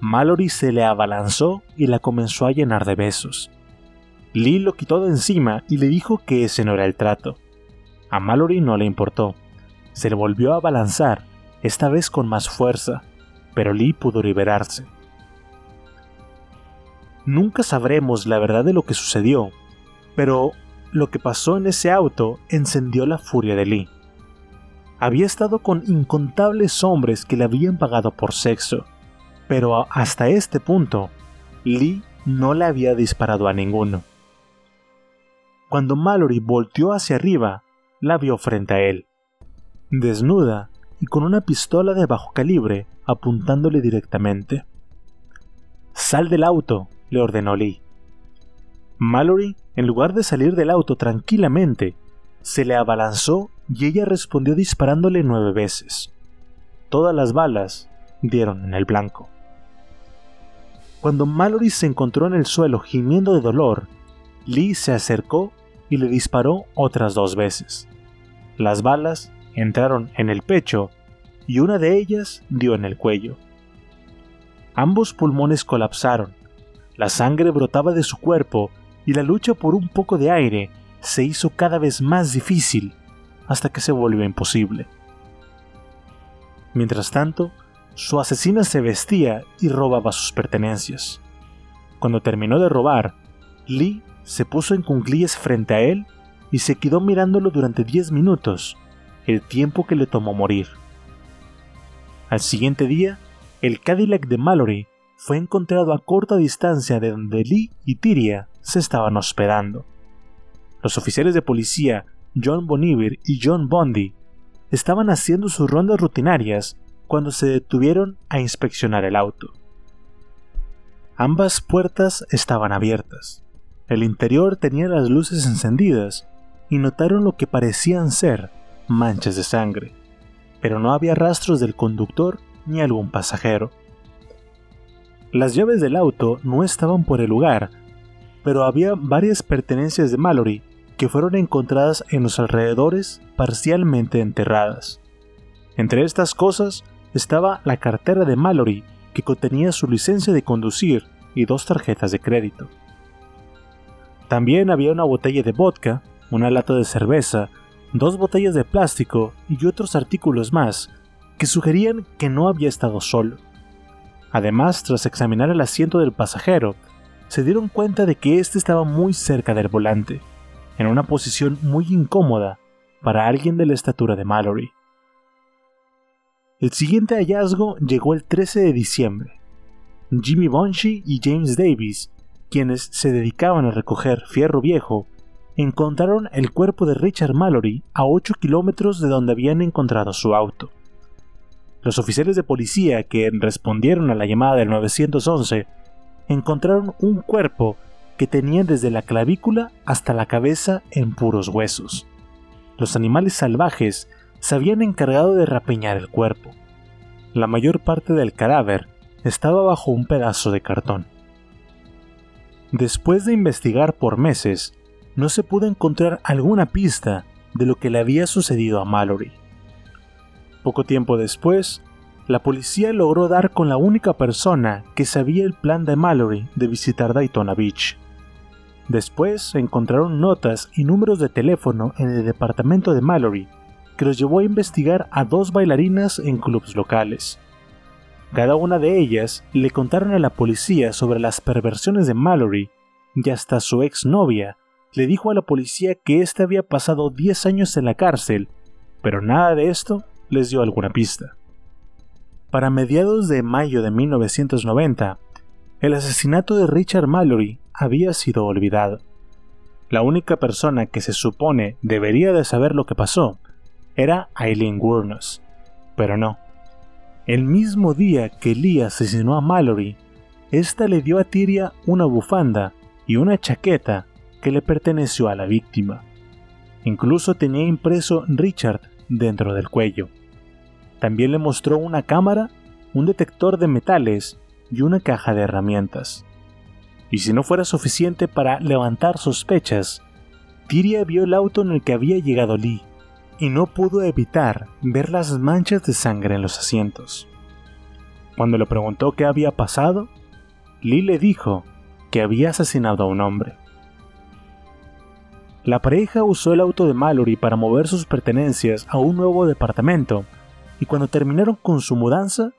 Mallory se le abalanzó y la comenzó a llenar de besos. Lee lo quitó de encima y le dijo que ese no era el trato. A Mallory no le importó. Se le volvió a balanzar, esta vez con más fuerza, pero Lee pudo liberarse. Nunca sabremos la verdad de lo que sucedió, pero lo que pasó en ese auto encendió la furia de Lee. Había estado con incontables hombres que le habían pagado por sexo, pero hasta este punto, Lee no le había disparado a ninguno. Cuando Mallory volteó hacia arriba, la vio frente a él, desnuda y con una pistola de bajo calibre apuntándole directamente. Sal del auto, le ordenó Lee. Mallory, en lugar de salir del auto tranquilamente, se le abalanzó y ella respondió disparándole nueve veces. Todas las balas dieron en el blanco. Cuando Mallory se encontró en el suelo gimiendo de dolor, Lee se acercó y le disparó otras dos veces. Las balas entraron en el pecho y una de ellas dio en el cuello. Ambos pulmones colapsaron, la sangre brotaba de su cuerpo y la lucha por un poco de aire se hizo cada vez más difícil hasta que se volvió imposible. Mientras tanto, su asesina se vestía y robaba sus pertenencias. Cuando terminó de robar, Lee se puso en cunclillas frente a él y se quedó mirándolo durante 10 minutos, el tiempo que le tomó morir. Al siguiente día, el Cadillac de Mallory fue encontrado a corta distancia de donde Lee y Tyria se estaban hospedando. Los oficiales de policía John Boniver y John Bondi estaban haciendo sus rondas rutinarias cuando se detuvieron a inspeccionar el auto. Ambas puertas estaban abiertas. El interior tenía las luces encendidas y notaron lo que parecían ser manchas de sangre, pero no había rastros del conductor ni algún pasajero. Las llaves del auto no estaban por el lugar, pero había varias pertenencias de Mallory que fueron encontradas en los alrededores parcialmente enterradas. Entre estas cosas estaba la cartera de Mallory que contenía su licencia de conducir y dos tarjetas de crédito. También había una botella de vodka, una lata de cerveza, dos botellas de plástico y otros artículos más que sugerían que no había estado solo. Además, tras examinar el asiento del pasajero, se dieron cuenta de que éste estaba muy cerca del volante en una posición muy incómoda para alguien de la estatura de Mallory. El siguiente hallazgo llegó el 13 de diciembre. Jimmy Bonshi y James Davis, quienes se dedicaban a recoger fierro viejo, encontraron el cuerpo de Richard Mallory a 8 kilómetros de donde habían encontrado su auto. Los oficiales de policía que respondieron a la llamada del 911 encontraron un cuerpo que tenían desde la clavícula hasta la cabeza en puros huesos. Los animales salvajes se habían encargado de rapeñar el cuerpo. La mayor parte del cadáver estaba bajo un pedazo de cartón. Después de investigar por meses, no se pudo encontrar alguna pista de lo que le había sucedido a Mallory. Poco tiempo después, la policía logró dar con la única persona que sabía el plan de Mallory de visitar Daytona Beach. Después encontraron notas y números de teléfono en el departamento de Mallory, que los llevó a investigar a dos bailarinas en clubs locales. Cada una de ellas le contaron a la policía sobre las perversiones de Mallory y hasta su exnovia le dijo a la policía que éste había pasado 10 años en la cárcel, pero nada de esto les dio alguna pista. Para mediados de mayo de 1990, el asesinato de Richard Mallory había sido olvidado. La única persona que se supone debería de saber lo que pasó era Eileen Wuornos, pero no. El mismo día que Lee asesinó a Mallory, ésta le dio a Tyria una bufanda y una chaqueta que le perteneció a la víctima. Incluso tenía impreso Richard dentro del cuello. También le mostró una cámara, un detector de metales y una caja de herramientas. Y si no fuera suficiente para levantar sospechas, Tyria vio el auto en el que había llegado Lee y no pudo evitar ver las manchas de sangre en los asientos. Cuando le preguntó qué había pasado, Lee le dijo que había asesinado a un hombre. La pareja usó el auto de Mallory para mover sus pertenencias a un nuevo departamento y cuando terminaron con su mudanza,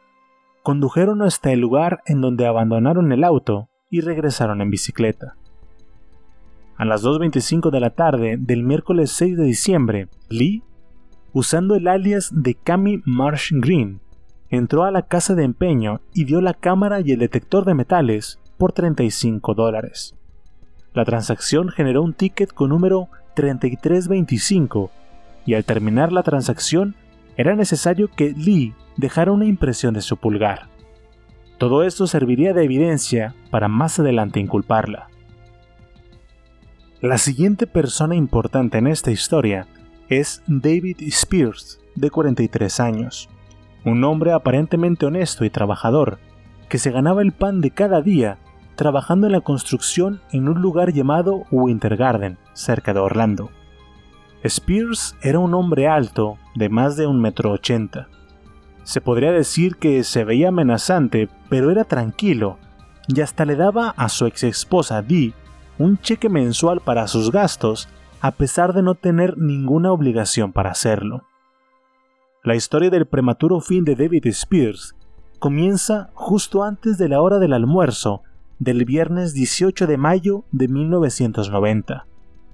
condujeron hasta el lugar en donde abandonaron el auto y regresaron en bicicleta. A las 2.25 de la tarde del miércoles 6 de diciembre, Lee, usando el alias de Cami Marsh Green, entró a la casa de empeño y dio la cámara y el detector de metales por 35 dólares. La transacción generó un ticket con número 3325 y al terminar la transacción era necesario que Lee dejara una impresión de su pulgar. Todo esto serviría de evidencia para más adelante inculparla. La siguiente persona importante en esta historia es David Spears, de 43 años, un hombre aparentemente honesto y trabajador, que se ganaba el pan de cada día trabajando en la construcción en un lugar llamado Winter Garden, cerca de Orlando. Spears era un hombre alto, de más de un metro ochenta. Se podría decir que se veía amenazante, pero era tranquilo, y hasta le daba a su ex esposa Dee un cheque mensual para sus gastos a pesar de no tener ninguna obligación para hacerlo. La historia del prematuro fin de David Spears comienza justo antes de la hora del almuerzo del viernes 18 de mayo de 1990,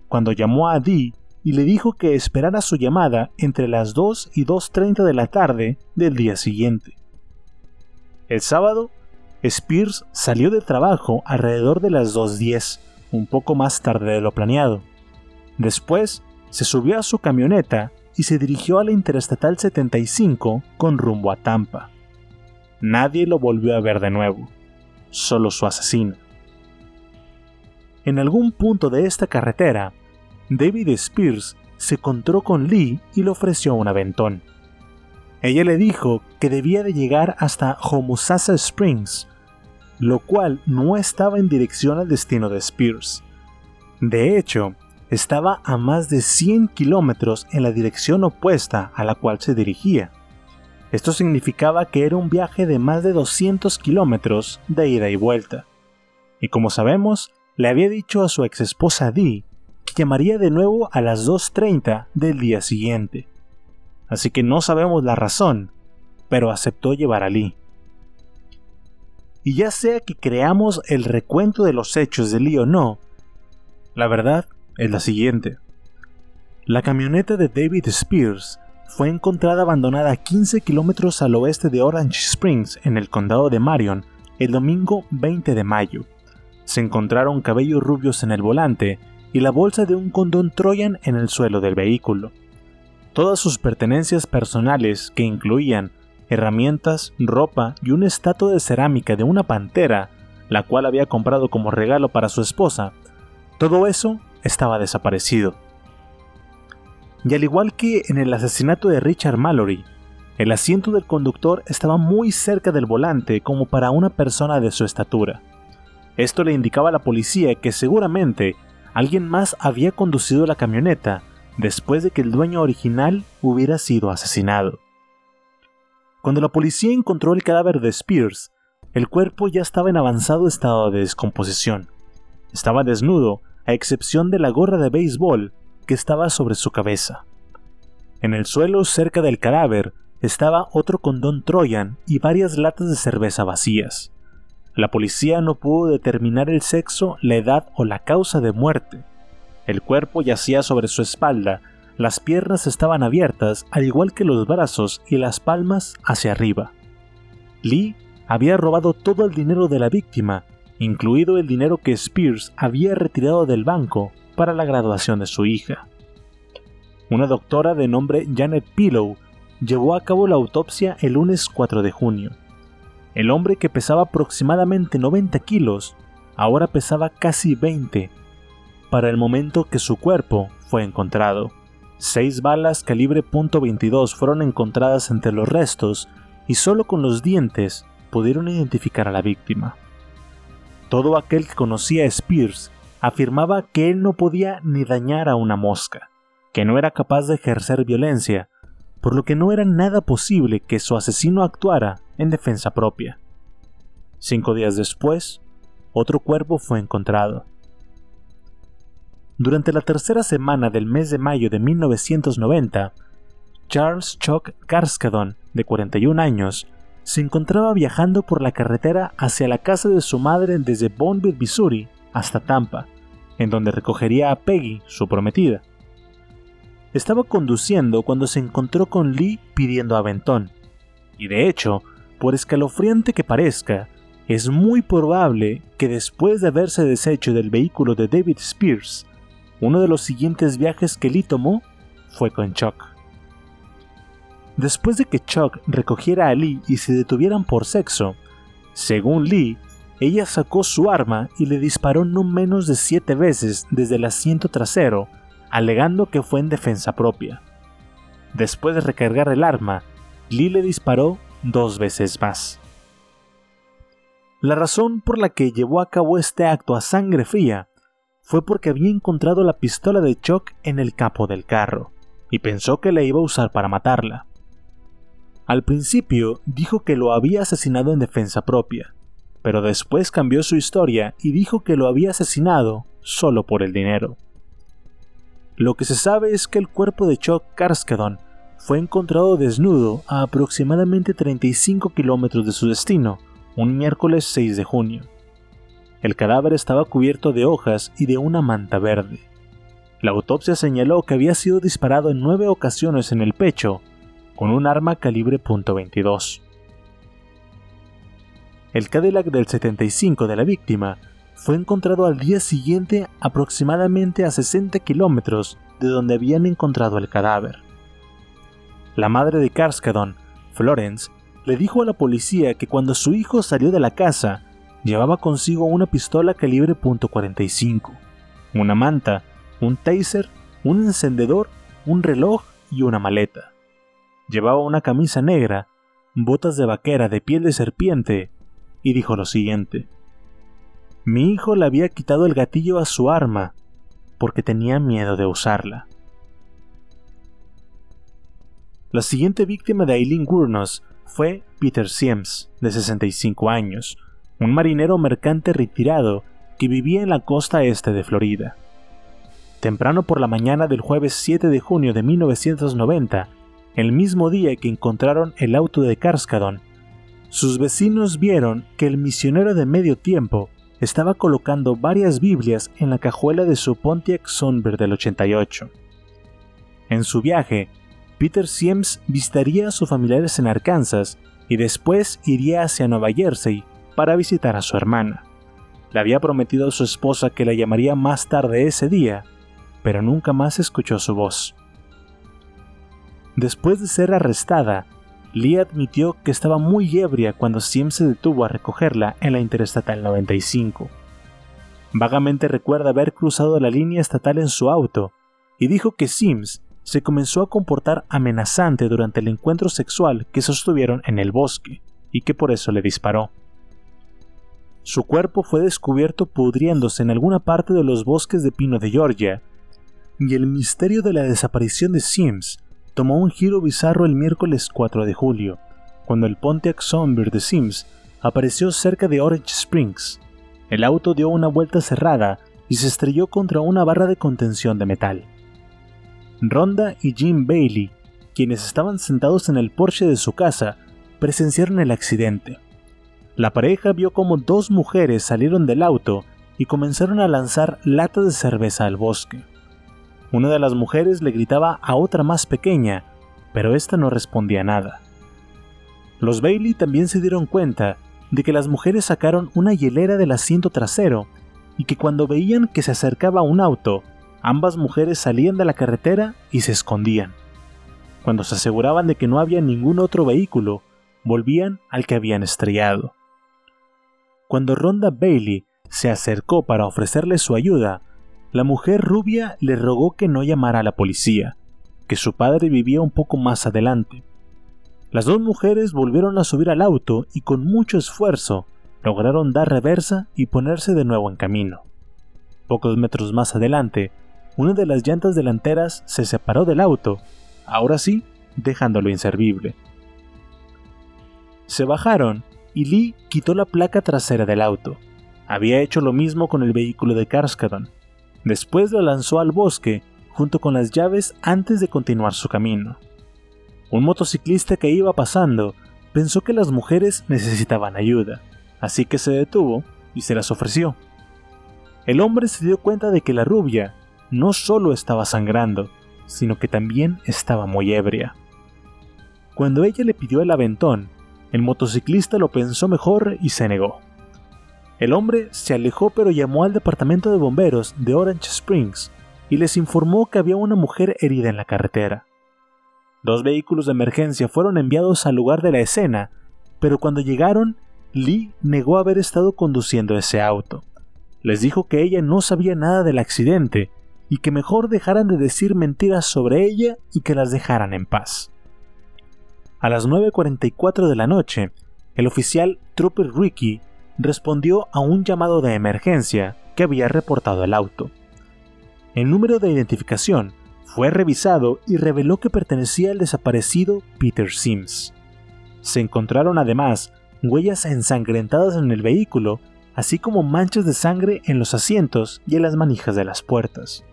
cuando llamó a Dee y le dijo que esperara su llamada entre las 2 y 2.30 de la tarde del día siguiente. El sábado, Spears salió de trabajo alrededor de las 2.10, un poco más tarde de lo planeado. Después, se subió a su camioneta y se dirigió a la Interestatal 75 con rumbo a Tampa. Nadie lo volvió a ver de nuevo solo su asesino. En algún punto de esta carretera, David Spears se encontró con Lee y le ofreció un aventón. Ella le dijo que debía de llegar hasta Homosassa Springs, lo cual no estaba en dirección al destino de Spears. De hecho, estaba a más de 100 kilómetros en la dirección opuesta a la cual se dirigía. Esto significaba que era un viaje de más de 200 kilómetros de ida y vuelta. Y como sabemos, le había dicho a su ex esposa Dee que llamaría de nuevo a las 2.30 del día siguiente. Así que no sabemos la razón, pero aceptó llevar a Lee. Y ya sea que creamos el recuento de los hechos de Lee o no, la verdad es la siguiente. La camioneta de David Spears fue encontrada abandonada 15 kilómetros al oeste de Orange Springs, en el condado de Marion, el domingo 20 de mayo. Se encontraron cabellos rubios en el volante y la bolsa de un condón Troyan en el suelo del vehículo. Todas sus pertenencias personales, que incluían herramientas, ropa y una estatua de cerámica de una pantera, la cual había comprado como regalo para su esposa, todo eso estaba desaparecido y al igual que en el asesinato de Richard Mallory, el asiento del conductor estaba muy cerca del volante como para una persona de su estatura. Esto le indicaba a la policía que seguramente alguien más había conducido la camioneta después de que el dueño original hubiera sido asesinado. Cuando la policía encontró el cadáver de Spears, el cuerpo ya estaba en avanzado estado de descomposición. Estaba desnudo, a excepción de la gorra de béisbol que estaba sobre su cabeza. En el suelo cerca del cadáver estaba otro condón Troyan y varias latas de cerveza vacías. La policía no pudo determinar el sexo, la edad o la causa de muerte. El cuerpo yacía sobre su espalda, las piernas estaban abiertas, al igual que los brazos y las palmas hacia arriba. Lee había robado todo el dinero de la víctima, incluido el dinero que Spears había retirado del banco para la graduación de su hija. Una doctora de nombre Janet Pillow llevó a cabo la autopsia el lunes 4 de junio. El hombre que pesaba aproximadamente 90 kilos ahora pesaba casi 20 para el momento que su cuerpo fue encontrado. Seis balas calibre .22 fueron encontradas entre los restos y solo con los dientes pudieron identificar a la víctima. Todo aquel que conocía a Spears afirmaba que él no podía ni dañar a una mosca, que no era capaz de ejercer violencia, por lo que no era nada posible que su asesino actuara en defensa propia. Cinco días después, otro cuerpo fue encontrado. Durante la tercera semana del mes de mayo de 1990, Charles Chuck Carskadon, de 41 años, se encontraba viajando por la carretera hacia la casa de su madre desde Bonneville, Missouri, hasta Tampa, en donde recogería a Peggy, su prometida. Estaba conduciendo cuando se encontró con Lee pidiendo aventón, y de hecho, por escalofriante que parezca, es muy probable que después de haberse deshecho del vehículo de David Spears, uno de los siguientes viajes que Lee tomó fue con Chuck. Después de que Chuck recogiera a Lee y se detuvieran por sexo, según Lee, ella sacó su arma y le disparó no menos de siete veces desde el asiento trasero, alegando que fue en defensa propia. Después de recargar el arma, Lee le disparó dos veces más. La razón por la que llevó a cabo este acto a sangre fría fue porque había encontrado la pistola de Chuck en el capo del carro, y pensó que la iba a usar para matarla. Al principio dijo que lo había asesinado en defensa propia, pero después cambió su historia y dijo que lo había asesinado solo por el dinero. Lo que se sabe es que el cuerpo de Chuck Karskedon fue encontrado desnudo a aproximadamente 35 kilómetros de su destino, un miércoles 6 de junio. El cadáver estaba cubierto de hojas y de una manta verde. La autopsia señaló que había sido disparado en nueve ocasiones en el pecho con un arma calibre .22. El Cadillac del 75 de la víctima fue encontrado al día siguiente aproximadamente a 60 kilómetros de donde habían encontrado el cadáver. La madre de Karskadon, Florence, le dijo a la policía que cuando su hijo salió de la casa, llevaba consigo una pistola calibre .45, una manta, un taser, un encendedor, un reloj y una maleta. Llevaba una camisa negra, botas de vaquera de piel de serpiente y dijo lo siguiente. Mi hijo le había quitado el gatillo a su arma porque tenía miedo de usarla. La siguiente víctima de Eileen Gurnos fue Peter Siems, de 65 años, un marinero mercante retirado que vivía en la costa este de Florida. Temprano por la mañana del jueves 7 de junio de 1990, el mismo día que encontraron el auto de Karskadon, sus vecinos vieron que el misionero de medio tiempo estaba colocando varias Biblias en la cajuela de su Pontiac Sunbird del 88. En su viaje, Peter Siems visitaría a sus familiares en Arkansas y después iría hacia Nueva Jersey para visitar a su hermana. Le había prometido a su esposa que la llamaría más tarde ese día, pero nunca más escuchó su voz. Después de ser arrestada, Lee admitió que estaba muy ebria cuando Sims se detuvo a recogerla en la Interestatal 95. Vagamente recuerda haber cruzado la línea estatal en su auto y dijo que Sims se comenzó a comportar amenazante durante el encuentro sexual que sostuvieron en el bosque y que por eso le disparó. Su cuerpo fue descubierto pudriéndose en alguna parte de los bosques de pino de Georgia, y el misterio de la desaparición de Sims tomó un giro bizarro el miércoles 4 de julio, cuando el Pontiac Sunbird de Sims apareció cerca de Orange Springs. El auto dio una vuelta cerrada y se estrelló contra una barra de contención de metal. Ronda y Jim Bailey, quienes estaban sentados en el porche de su casa, presenciaron el accidente. La pareja vio cómo dos mujeres salieron del auto y comenzaron a lanzar latas de cerveza al bosque. Una de las mujeres le gritaba a otra más pequeña, pero esta no respondía nada. Los Bailey también se dieron cuenta de que las mujeres sacaron una hielera del asiento trasero y que cuando veían que se acercaba un auto, ambas mujeres salían de la carretera y se escondían. Cuando se aseguraban de que no había ningún otro vehículo, volvían al que habían estrellado. Cuando Ronda Bailey se acercó para ofrecerle su ayuda, la mujer rubia le rogó que no llamara a la policía, que su padre vivía un poco más adelante. Las dos mujeres volvieron a subir al auto y con mucho esfuerzo lograron dar reversa y ponerse de nuevo en camino. Pocos metros más adelante, una de las llantas delanteras se separó del auto, ahora sí, dejándolo inservible. Se bajaron y Lee quitó la placa trasera del auto. Había hecho lo mismo con el vehículo de Karskadon. Después lo lanzó al bosque junto con las llaves antes de continuar su camino. Un motociclista que iba pasando pensó que las mujeres necesitaban ayuda, así que se detuvo y se las ofreció. El hombre se dio cuenta de que la rubia no solo estaba sangrando, sino que también estaba muy ebria. Cuando ella le pidió el aventón, el motociclista lo pensó mejor y se negó. El hombre se alejó pero llamó al departamento de bomberos de Orange Springs y les informó que había una mujer herida en la carretera. Dos vehículos de emergencia fueron enviados al lugar de la escena, pero cuando llegaron, Lee negó haber estado conduciendo ese auto. Les dijo que ella no sabía nada del accidente y que mejor dejaran de decir mentiras sobre ella y que las dejaran en paz. A las 9.44 de la noche, el oficial Trooper Ricky respondió a un llamado de emergencia que había reportado el auto. El número de identificación fue revisado y reveló que pertenecía al desaparecido Peter Sims. Se encontraron además huellas ensangrentadas en el vehículo, así como manchas de sangre en los asientos y en las manijas de las puertas.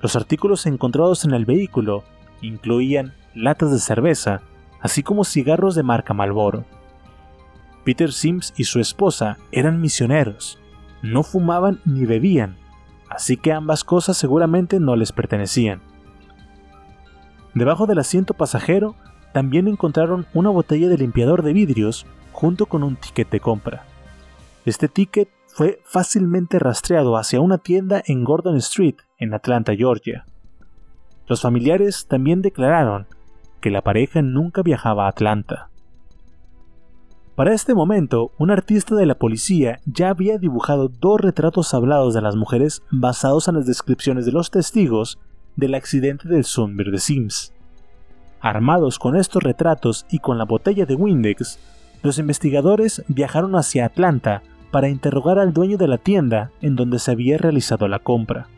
Los artículos encontrados en el vehículo incluían latas de cerveza, así como cigarros de marca Marlboro. Peter Sims y su esposa eran misioneros, no fumaban ni bebían, así que ambas cosas seguramente no les pertenecían. Debajo del asiento pasajero también encontraron una botella de limpiador de vidrios junto con un ticket de compra. Este ticket fue fácilmente rastreado hacia una tienda en Gordon Street, en Atlanta, Georgia. Los familiares también declararon que la pareja nunca viajaba a Atlanta. Para este momento, un artista de la policía ya había dibujado dos retratos hablados de las mujeres basados en las descripciones de los testigos del accidente del Sunbird de Sims. Armados con estos retratos y con la botella de Windex, los investigadores viajaron hacia Atlanta para interrogar al dueño de la tienda en donde se había realizado la compra.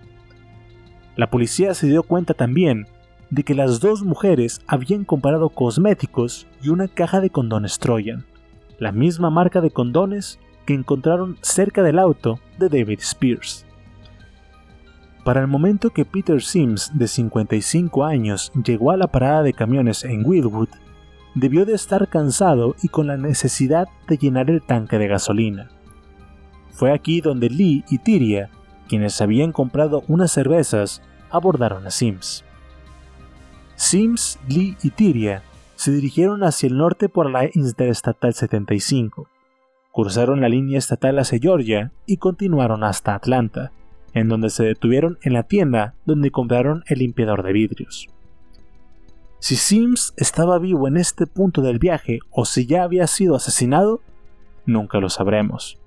La policía se dio cuenta también de que las dos mujeres habían comprado cosméticos y una caja de condones Trojan, la misma marca de condones que encontraron cerca del auto de David Spears. Para el momento que Peter Sims, de 55 años, llegó a la parada de camiones en Wildwood, debió de estar cansado y con la necesidad de llenar el tanque de gasolina. Fue aquí donde Lee y Tyria, quienes habían comprado unas cervezas, abordaron a Sims. Sims, Lee y Tyria se dirigieron hacia el norte por la Interestatal 75, cruzaron la línea estatal hacia Georgia y continuaron hasta Atlanta, en donde se detuvieron en la tienda donde compraron el limpiador de vidrios. Si Sims estaba vivo en este punto del viaje o si ya había sido asesinado, nunca lo sabremos.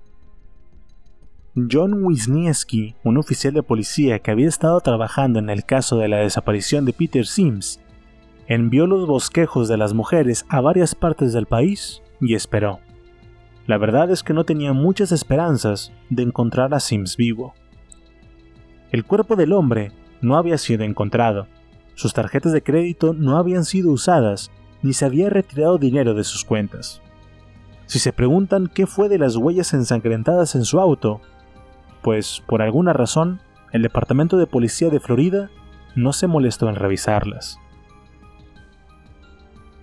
John Wisniewski, un oficial de policía que había estado trabajando en el caso de la desaparición de Peter Sims, envió los bosquejos de las mujeres a varias partes del país y esperó. La verdad es que no tenía muchas esperanzas de encontrar a Sims vivo. El cuerpo del hombre no había sido encontrado, sus tarjetas de crédito no habían sido usadas, ni se había retirado dinero de sus cuentas. Si se preguntan qué fue de las huellas ensangrentadas en su auto, pues por alguna razón el Departamento de Policía de Florida no se molestó en revisarlas.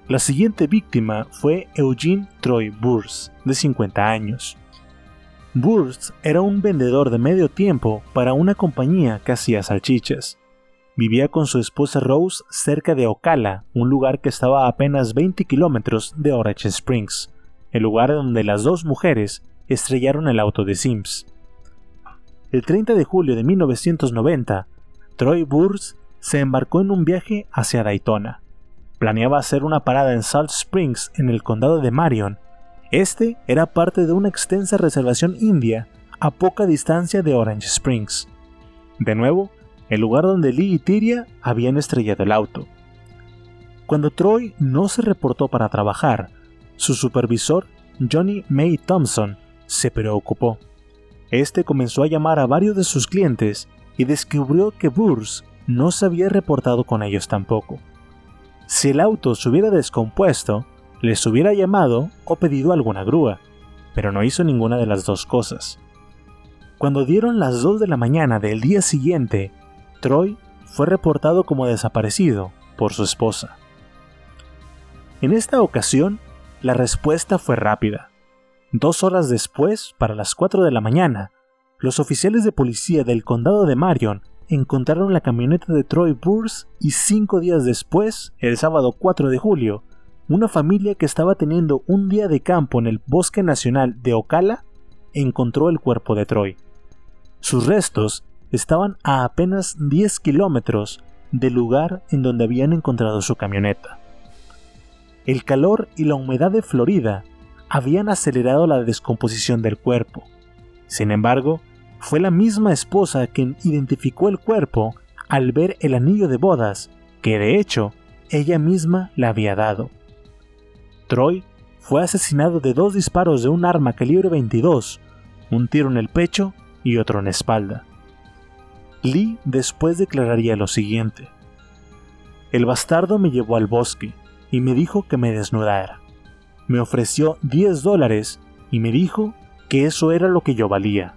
La siguiente víctima fue Eugene Troy Burns, de 50 años. Burns era un vendedor de medio tiempo para una compañía que hacía salchichas. Vivía con su esposa Rose cerca de Ocala, un lugar que estaba a apenas 20 kilómetros de Orange Springs, el lugar donde las dos mujeres estrellaron el auto de Sims. El 30 de julio de 1990, Troy Burns se embarcó en un viaje hacia Daytona. Planeaba hacer una parada en Salt Springs, en el condado de Marion, este era parte de una extensa reservación india a poca distancia de Orange Springs. De nuevo, el lugar donde Lee y Tyria habían estrellado el auto. Cuando Troy no se reportó para trabajar, su supervisor, Johnny May Thompson, se preocupó. Este comenzó a llamar a varios de sus clientes y descubrió que Burrs no se había reportado con ellos tampoco. Si el auto se hubiera descompuesto, les hubiera llamado o pedido alguna grúa, pero no hizo ninguna de las dos cosas. Cuando dieron las 2 de la mañana del día siguiente, Troy fue reportado como desaparecido por su esposa. En esta ocasión, la respuesta fue rápida. Dos horas después, para las 4 de la mañana, los oficiales de policía del condado de Marion encontraron la camioneta de Troy Burrs y cinco días después, el sábado 4 de julio, una familia que estaba teniendo un día de campo en el Bosque Nacional de Ocala encontró el cuerpo de Troy. Sus restos estaban a apenas 10 kilómetros del lugar en donde habían encontrado su camioneta. El calor y la humedad de Florida habían acelerado la descomposición del cuerpo. Sin embargo, fue la misma esposa quien identificó el cuerpo al ver el anillo de bodas que de hecho ella misma le había dado. Troy fue asesinado de dos disparos de un arma calibre 22, un tiro en el pecho y otro en la espalda. Lee después declararía lo siguiente. El bastardo me llevó al bosque y me dijo que me desnudara. Me ofreció 10 dólares y me dijo que eso era lo que yo valía.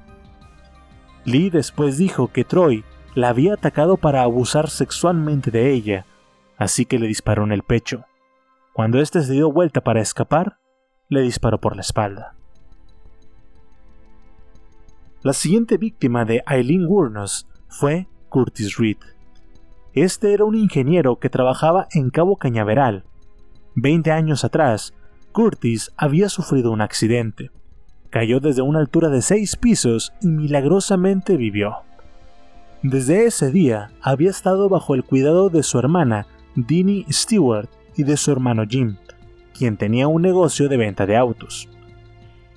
Lee después dijo que Troy la había atacado para abusar sexualmente de ella, así que le disparó en el pecho. Cuando éste se dio vuelta para escapar, le disparó por la espalda. La siguiente víctima de Eileen Wurnos fue Curtis Reed. Este era un ingeniero que trabajaba en Cabo Cañaveral. Veinte años atrás, Curtis había sufrido un accidente. Cayó desde una altura de seis pisos y milagrosamente vivió. Desde ese día había estado bajo el cuidado de su hermana, Dini Stewart, y de su hermano Jim, quien tenía un negocio de venta de autos.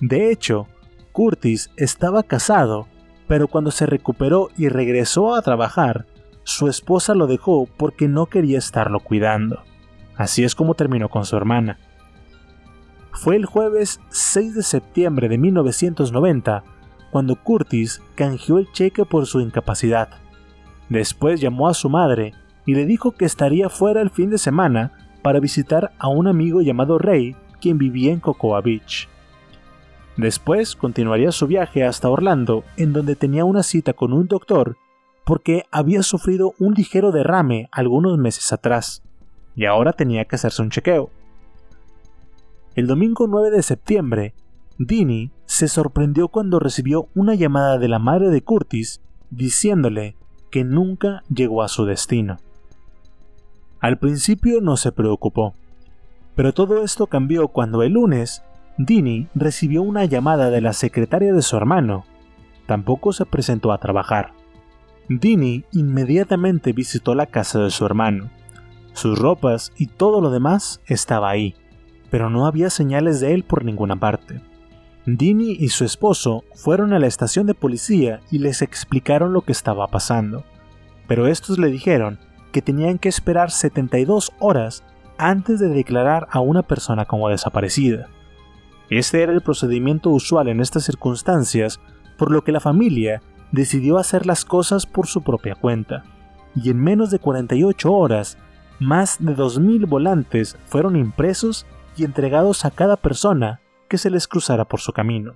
De hecho, Curtis estaba casado, pero cuando se recuperó y regresó a trabajar, su esposa lo dejó porque no quería estarlo cuidando. Así es como terminó con su hermana. Fue el jueves 6 de septiembre de 1990 cuando Curtis canjeó el cheque por su incapacidad. Después llamó a su madre y le dijo que estaría fuera el fin de semana para visitar a un amigo llamado Ray, quien vivía en Cocoa Beach. Después continuaría su viaje hasta Orlando, en donde tenía una cita con un doctor porque había sufrido un ligero derrame algunos meses atrás, y ahora tenía que hacerse un chequeo. El domingo 9 de septiembre, Dini se sorprendió cuando recibió una llamada de la madre de Curtis diciéndole que nunca llegó a su destino. Al principio no se preocupó, pero todo esto cambió cuando el lunes Dini recibió una llamada de la secretaria de su hermano. Tampoco se presentó a trabajar. Dini inmediatamente visitó la casa de su hermano. Sus ropas y todo lo demás estaba ahí, pero no había señales de él por ninguna parte. Dini y su esposo fueron a la estación de policía y les explicaron lo que estaba pasando, pero estos le dijeron que tenían que esperar 72 horas antes de declarar a una persona como desaparecida. Este era el procedimiento usual en estas circunstancias, por lo que la familia decidió hacer las cosas por su propia cuenta, y en menos de 48 horas, más de 2.000 volantes fueron impresos y entregados a cada persona que se les cruzara por su camino.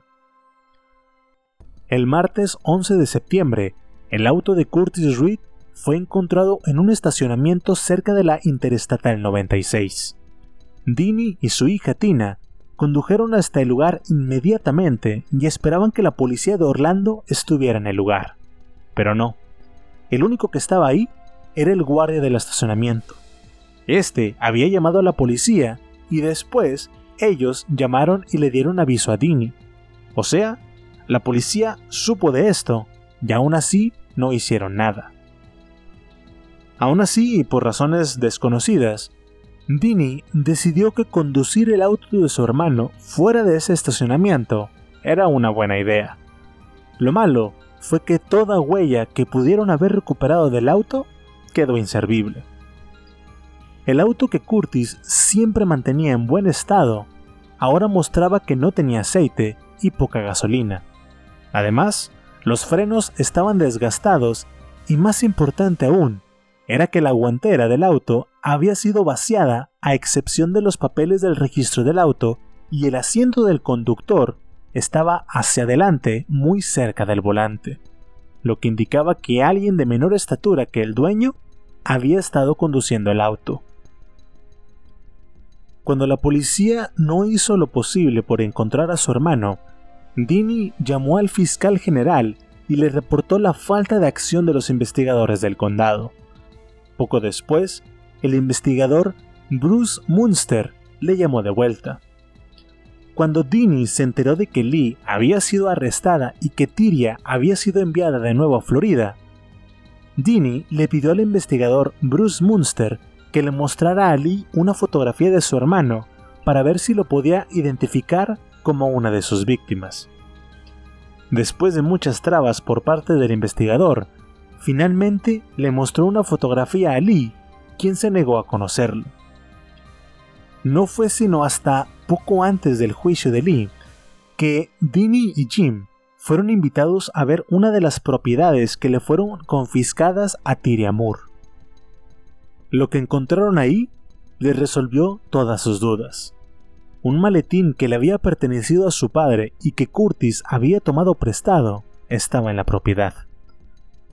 El martes 11 de septiembre, el auto de Curtis Reed fue encontrado en un estacionamiento cerca de la Interestatal 96. Dini y su hija Tina condujeron hasta el lugar inmediatamente y esperaban que la policía de Orlando estuviera en el lugar. Pero no. El único que estaba ahí era el guardia del estacionamiento. Este había llamado a la policía y después ellos llamaron y le dieron aviso a Dini. O sea, la policía supo de esto y aún así no hicieron nada. Aún así, y por razones desconocidas, Dini decidió que conducir el auto de su hermano fuera de ese estacionamiento era una buena idea. Lo malo fue que toda huella que pudieron haber recuperado del auto quedó inservible. El auto que Curtis siempre mantenía en buen estado ahora mostraba que no tenía aceite y poca gasolina. Además, los frenos estaban desgastados y más importante aún, era que la guantera del auto había sido vaciada a excepción de los papeles del registro del auto y el asiento del conductor estaba hacia adelante muy cerca del volante, lo que indicaba que alguien de menor estatura que el dueño había estado conduciendo el auto. Cuando la policía no hizo lo posible por encontrar a su hermano, Dini llamó al fiscal general y le reportó la falta de acción de los investigadores del condado. Poco después, el investigador Bruce Munster le llamó de vuelta. Cuando Dini se enteró de que Lee había sido arrestada y que Tyria había sido enviada de nuevo a Florida, Dini le pidió al investigador Bruce Munster que le mostrara a Lee una fotografía de su hermano para ver si lo podía identificar como una de sus víctimas. Después de muchas trabas por parte del investigador, Finalmente le mostró una fotografía a Lee, quien se negó a conocerlo. No fue sino hasta poco antes del juicio de Lee que Dini y Jim fueron invitados a ver una de las propiedades que le fueron confiscadas a Tiriamur. Lo que encontraron ahí les resolvió todas sus dudas. un maletín que le había pertenecido a su padre y que Curtis había tomado prestado estaba en la propiedad.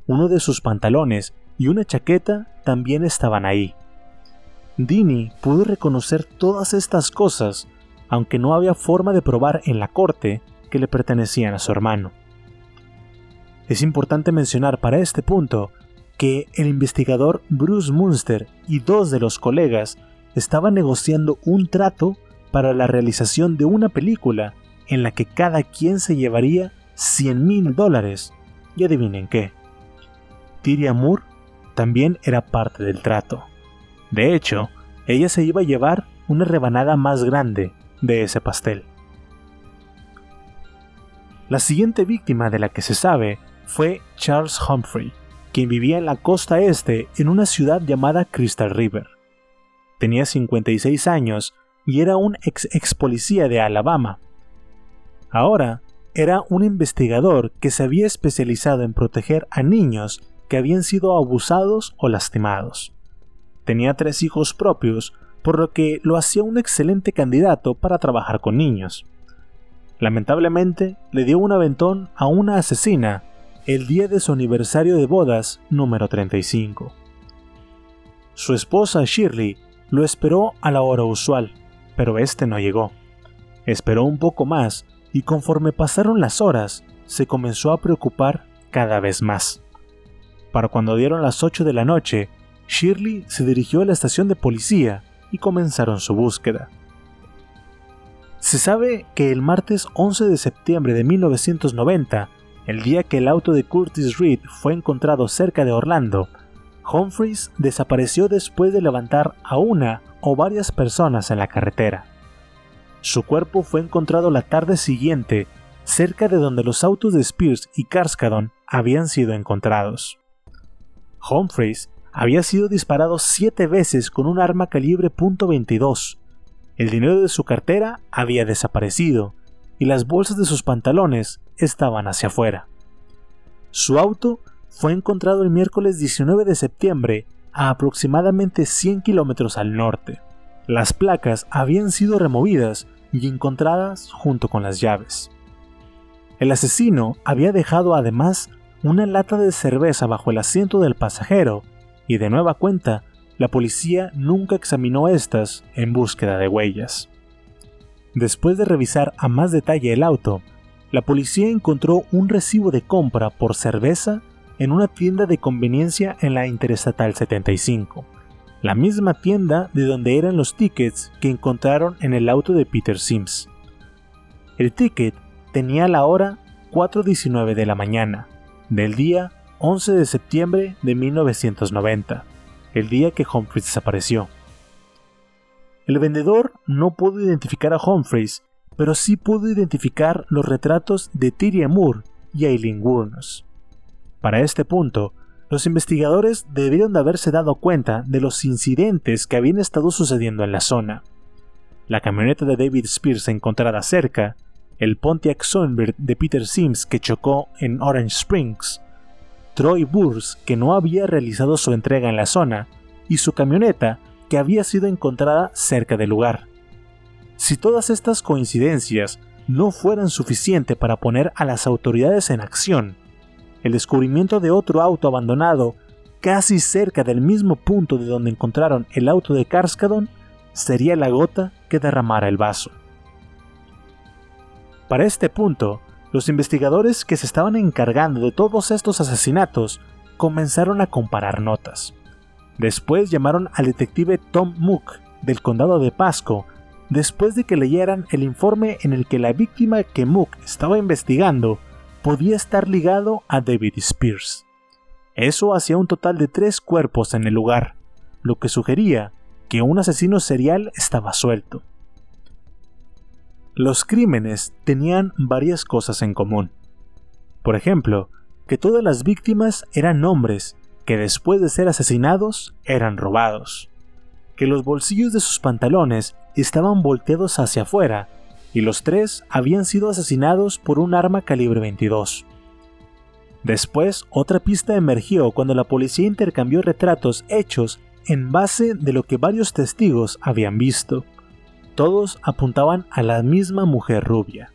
Uno de sus pantalones y una chaqueta también estaban ahí. Dini pudo reconocer todas estas cosas, aunque no había forma de probar en la corte que le pertenecían a su hermano. Es importante mencionar para este punto que el investigador Bruce Munster y dos de los colegas estaban negociando un trato para la realización de una película en la que cada quien se llevaría 100 mil dólares. Y adivinen qué. Tyria Moore también era parte del trato. De hecho, ella se iba a llevar una rebanada más grande de ese pastel. La siguiente víctima de la que se sabe fue Charles Humphrey, quien vivía en la costa este en una ciudad llamada Crystal River. Tenía 56 años y era un ex, ex policía de Alabama. Ahora era un investigador que se había especializado en proteger a niños que habían sido abusados o lastimados. Tenía tres hijos propios, por lo que lo hacía un excelente candidato para trabajar con niños. Lamentablemente, le dio un aventón a una asesina el día de su aniversario de bodas número 35. Su esposa Shirley lo esperó a la hora usual, pero este no llegó. Esperó un poco más y conforme pasaron las horas, se comenzó a preocupar cada vez más. Para cuando dieron las 8 de la noche, Shirley se dirigió a la estación de policía y comenzaron su búsqueda. Se sabe que el martes 11 de septiembre de 1990, el día que el auto de Curtis Reed fue encontrado cerca de Orlando, Humphreys desapareció después de levantar a una o varias personas en la carretera. Su cuerpo fue encontrado la tarde siguiente cerca de donde los autos de Spears y Carskadon habían sido encontrados. Humphreys había sido disparado siete veces con un arma calibre .22. El dinero de su cartera había desaparecido y las bolsas de sus pantalones estaban hacia afuera. Su auto fue encontrado el miércoles 19 de septiembre a aproximadamente 100 kilómetros al norte. Las placas habían sido removidas y encontradas junto con las llaves. El asesino había dejado además una lata de cerveza bajo el asiento del pasajero y de nueva cuenta la policía nunca examinó estas en búsqueda de huellas. Después de revisar a más detalle el auto, la policía encontró un recibo de compra por cerveza en una tienda de conveniencia en la Interestatal 75, la misma tienda de donde eran los tickets que encontraron en el auto de Peter Sims. El ticket tenía la hora 4.19 de la mañana, del día 11 de septiembre de 1990, el día que Humphreys desapareció. El vendedor no pudo identificar a Humphreys, pero sí pudo identificar los retratos de Tyria Moore y Eileen Wurnos. Para este punto, los investigadores debieron de haberse dado cuenta de los incidentes que habían estado sucediendo en la zona. La camioneta de David Spears encontrada cerca, el Pontiac Sunbird de Peter Sims que chocó en Orange Springs, Troy Burrs que no había realizado su entrega en la zona, y su camioneta que había sido encontrada cerca del lugar. Si todas estas coincidencias no fueran suficientes para poner a las autoridades en acción, el descubrimiento de otro auto abandonado casi cerca del mismo punto de donde encontraron el auto de Karskadon sería la gota que derramara el vaso. Para este punto, los investigadores que se estaban encargando de todos estos asesinatos comenzaron a comparar notas. Después llamaron al detective Tom Mook del condado de Pasco después de que leyeran el informe en el que la víctima que Mook estaba investigando podía estar ligado a David Spears. Eso hacía un total de tres cuerpos en el lugar, lo que sugería que un asesino serial estaba suelto. Los crímenes tenían varias cosas en común. Por ejemplo, que todas las víctimas eran hombres que después de ser asesinados eran robados, que los bolsillos de sus pantalones estaban volteados hacia afuera y los tres habían sido asesinados por un arma calibre 22. Después, otra pista emergió cuando la policía intercambió retratos hechos en base de lo que varios testigos habían visto. Todos apuntaban a la misma mujer rubia.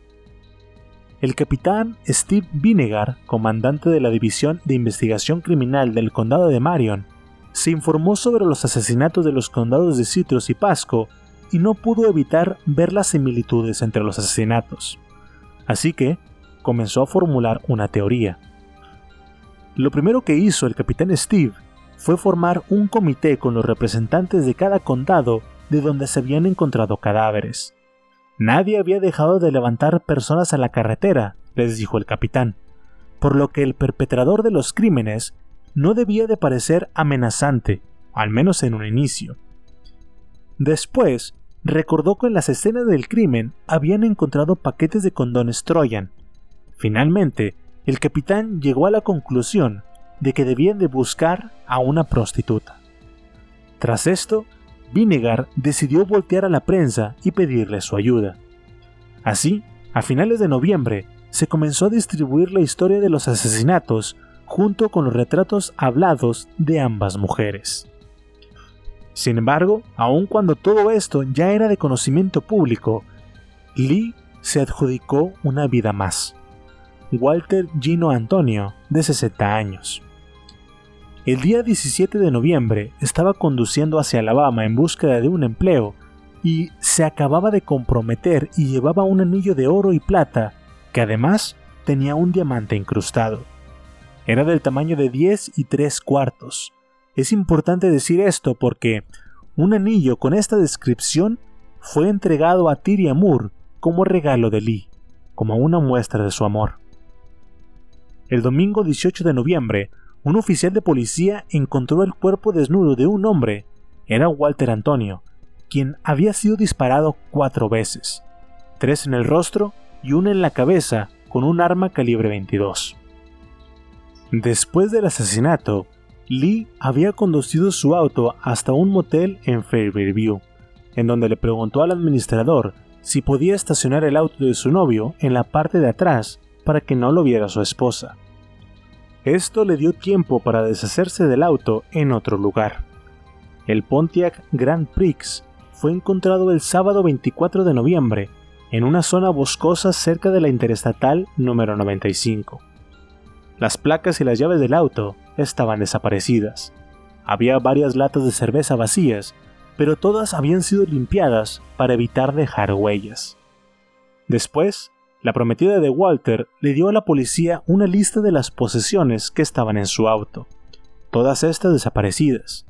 El capitán Steve Vinegar, comandante de la División de Investigación Criminal del Condado de Marion, se informó sobre los asesinatos de los condados de Citrus y Pasco y no pudo evitar ver las similitudes entre los asesinatos. Así que comenzó a formular una teoría. Lo primero que hizo el capitán Steve fue formar un comité con los representantes de cada condado de donde se habían encontrado cadáveres. Nadie había dejado de levantar personas a la carretera, les dijo el capitán, por lo que el perpetrador de los crímenes no debía de parecer amenazante, al menos en un inicio. Después, recordó que en las escenas del crimen habían encontrado paquetes de condones Troyan. Finalmente, el capitán llegó a la conclusión de que debían de buscar a una prostituta. Tras esto, Vinegar decidió voltear a la prensa y pedirle su ayuda. Así, a finales de noviembre, se comenzó a distribuir la historia de los asesinatos junto con los retratos hablados de ambas mujeres. Sin embargo, aun cuando todo esto ya era de conocimiento público, Lee se adjudicó una vida más. Walter Gino Antonio, de 60 años. El día 17 de noviembre estaba conduciendo hacia Alabama en búsqueda de un empleo y se acababa de comprometer y llevaba un anillo de oro y plata que además tenía un diamante incrustado. Era del tamaño de 10 y 3 cuartos. Es importante decir esto porque un anillo con esta descripción fue entregado a Tiri Moore como regalo de Lee, como una muestra de su amor. El domingo 18 de noviembre, un oficial de policía encontró el cuerpo desnudo de un hombre. Era Walter Antonio, quien había sido disparado cuatro veces, tres en el rostro y una en la cabeza con un arma calibre 22. Después del asesinato, Lee había conducido su auto hasta un motel en Fairview, en donde le preguntó al administrador si podía estacionar el auto de su novio en la parte de atrás para que no lo viera su esposa. Esto le dio tiempo para deshacerse del auto en otro lugar. El Pontiac Grand Prix fue encontrado el sábado 24 de noviembre en una zona boscosa cerca de la interestatal número 95. Las placas y las llaves del auto estaban desaparecidas. Había varias latas de cerveza vacías, pero todas habían sido limpiadas para evitar dejar huellas. Después, la prometida de Walter le dio a la policía una lista de las posesiones que estaban en su auto, todas estas desaparecidas.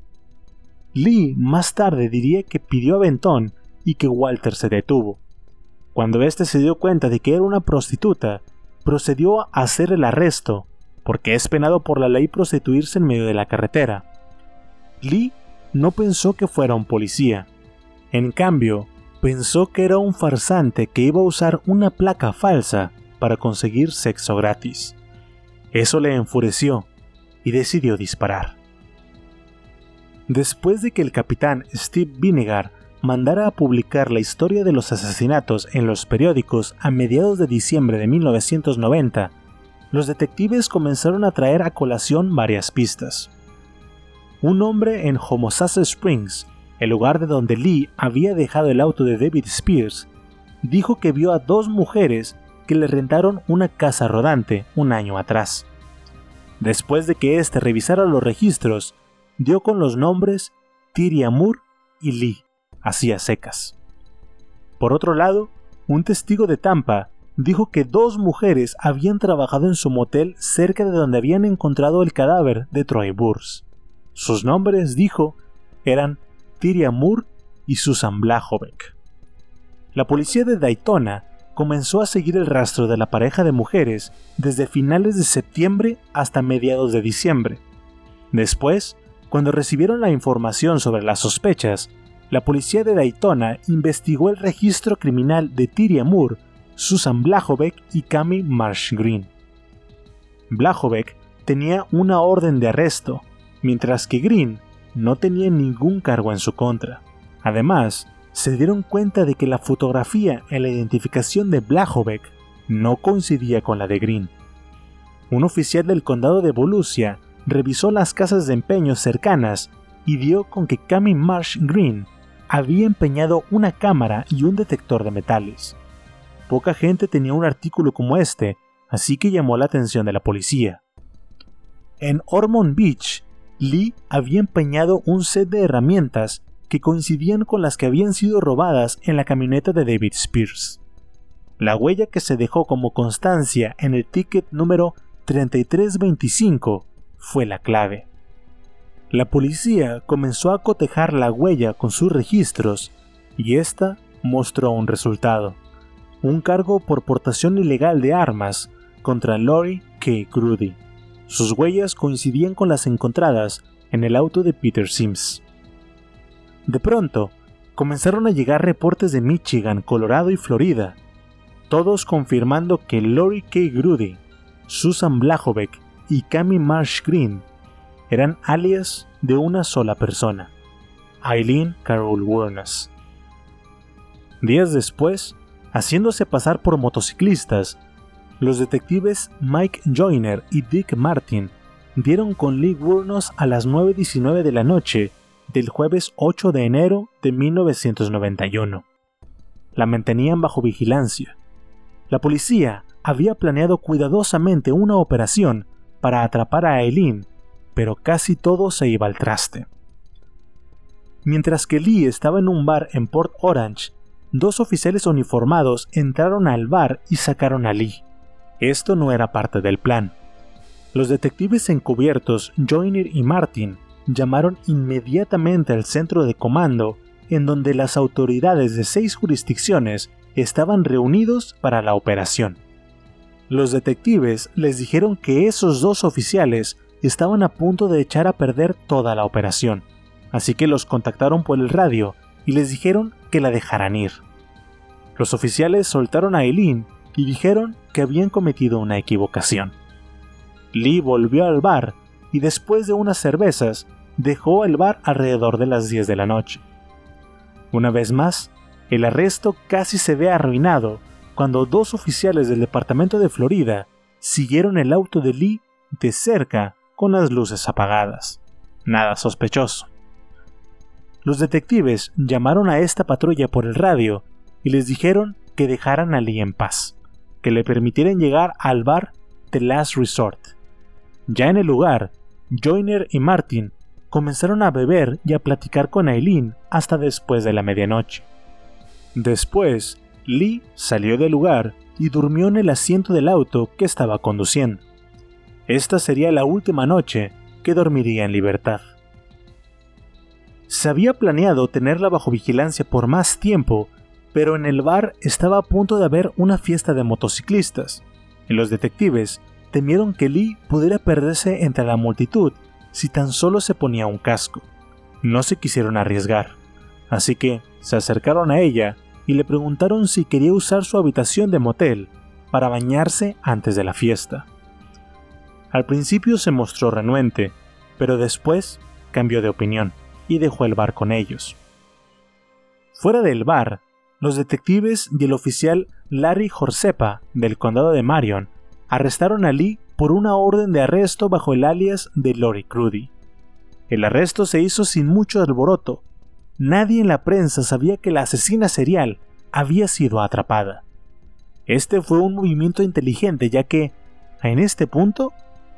Lee más tarde diría que pidió aventón y que Walter se detuvo. Cuando éste se dio cuenta de que era una prostituta, procedió a hacer el arresto, porque es penado por la ley prostituirse en medio de la carretera. Lee no pensó que fuera un policía. En cambio, pensó que era un farsante que iba a usar una placa falsa para conseguir sexo gratis. Eso le enfureció y decidió disparar. Después de que el capitán Steve Vinegar mandara a publicar la historia de los asesinatos en los periódicos a mediados de diciembre de 1990, los detectives comenzaron a traer a colación varias pistas. Un hombre en Homosassa Springs el lugar de donde Lee había dejado el auto de David Spears, dijo que vio a dos mujeres que le rentaron una casa rodante un año atrás. Después de que éste revisara los registros, dio con los nombres Tyria Moore y Lee, así a secas. Por otro lado, un testigo de Tampa dijo que dos mujeres habían trabajado en su motel cerca de donde habían encontrado el cadáver de Troy Burns. Sus nombres, dijo, eran Tyria Moore y Susan Blahovec. La policía de Daytona comenzó a seguir el rastro de la pareja de mujeres desde finales de septiembre hasta mediados de diciembre. Después, cuando recibieron la información sobre las sospechas, la policía de Daytona investigó el registro criminal de Tyria Moore, Susan Blahovec y Cami Marsh Green. Blahovec tenía una orden de arresto, mientras que Green no tenía ningún cargo en su contra. Además, se dieron cuenta de que la fotografía en la identificación de Blahovec no coincidía con la de Green. Un oficial del condado de Volusia revisó las casas de empeño cercanas y dio con que Cami Marsh Green había empeñado una cámara y un detector de metales. Poca gente tenía un artículo como este, así que llamó la atención de la policía. En Ormond Beach, Lee había empeñado un set de herramientas que coincidían con las que habían sido robadas en la camioneta de David Spears. La huella que se dejó como constancia en el ticket número 3325 fue la clave. La policía comenzó a cotejar la huella con sus registros y esta mostró un resultado, un cargo por portación ilegal de armas contra Lori K. Grudy. Sus huellas coincidían con las encontradas en el auto de Peter Sims. De pronto, comenzaron a llegar reportes de Michigan, Colorado y Florida, todos confirmando que Lori K. Grudy, Susan Blajovic y Cami Marsh Green eran alias de una sola persona, Eileen Carol Warnes. Días después, haciéndose pasar por motociclistas, los detectives Mike Joyner y Dick Martin dieron con Lee Wurnos a las 9.19 de la noche del jueves 8 de enero de 1991. La mantenían bajo vigilancia. La policía había planeado cuidadosamente una operación para atrapar a Eileen, pero casi todo se iba al traste. Mientras que Lee estaba en un bar en Port Orange, dos oficiales uniformados entraron al bar y sacaron a Lee. Esto no era parte del plan. Los detectives encubiertos Joyner y Martin llamaron inmediatamente al centro de comando en donde las autoridades de seis jurisdicciones estaban reunidos para la operación. Los detectives les dijeron que esos dos oficiales estaban a punto de echar a perder toda la operación, así que los contactaron por el radio y les dijeron que la dejaran ir. Los oficiales soltaron a Eileen y dijeron que habían cometido una equivocación. Lee volvió al bar y después de unas cervezas dejó el bar alrededor de las 10 de la noche. Una vez más, el arresto casi se ve arruinado cuando dos oficiales del Departamento de Florida siguieron el auto de Lee de cerca con las luces apagadas. Nada sospechoso. Los detectives llamaron a esta patrulla por el radio y les dijeron que dejaran a Lee en paz, que le permitieran llegar al bar The Last Resort. Ya en el lugar, Joyner y Martin comenzaron a beber y a platicar con Eileen hasta después de la medianoche. Después, Lee salió del lugar y durmió en el asiento del auto que estaba conduciendo. Esta sería la última noche que dormiría en libertad. Se había planeado tenerla bajo vigilancia por más tiempo, pero en el bar estaba a punto de haber una fiesta de motociclistas, y los detectives temieron que Lee pudiera perderse entre la multitud si tan solo se ponía un casco. No se quisieron arriesgar, así que se acercaron a ella y le preguntaron si quería usar su habitación de motel para bañarse antes de la fiesta. Al principio se mostró renuente, pero después cambió de opinión y dejó el bar con ellos. Fuera del bar, los detectives y el oficial Larry Jorsepa del condado de Marion arrestaron a Lee por una orden de arresto bajo el alias de Lori Crudy. El arresto se hizo sin mucho alboroto, nadie en la prensa sabía que la asesina serial había sido atrapada. Este fue un movimiento inteligente ya que, en este punto,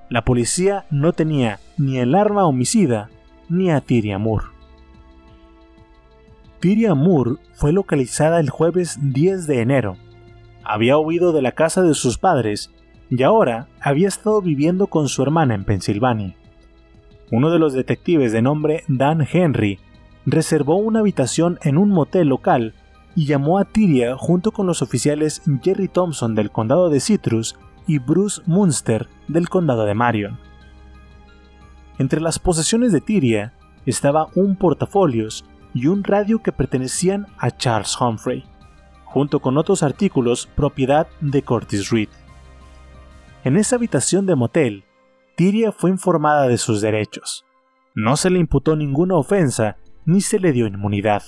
la policía no tenía ni el arma homicida ni a Tyria Moore. Fue localizada el jueves 10 de enero. Había huido de la casa de sus padres y ahora había estado viviendo con su hermana en Pensilvania. Uno de los detectives de nombre Dan Henry reservó una habitación en un motel local y llamó a Tyria junto con los oficiales Jerry Thompson del condado de Citrus y Bruce Munster del condado de Marion. Entre las posesiones de Tyria estaba un portafolios y un radio que pertenecían a Charles Humphrey, junto con otros artículos propiedad de Curtis Reed. En esa habitación de motel, Tyria fue informada de sus derechos. No se le imputó ninguna ofensa ni se le dio inmunidad,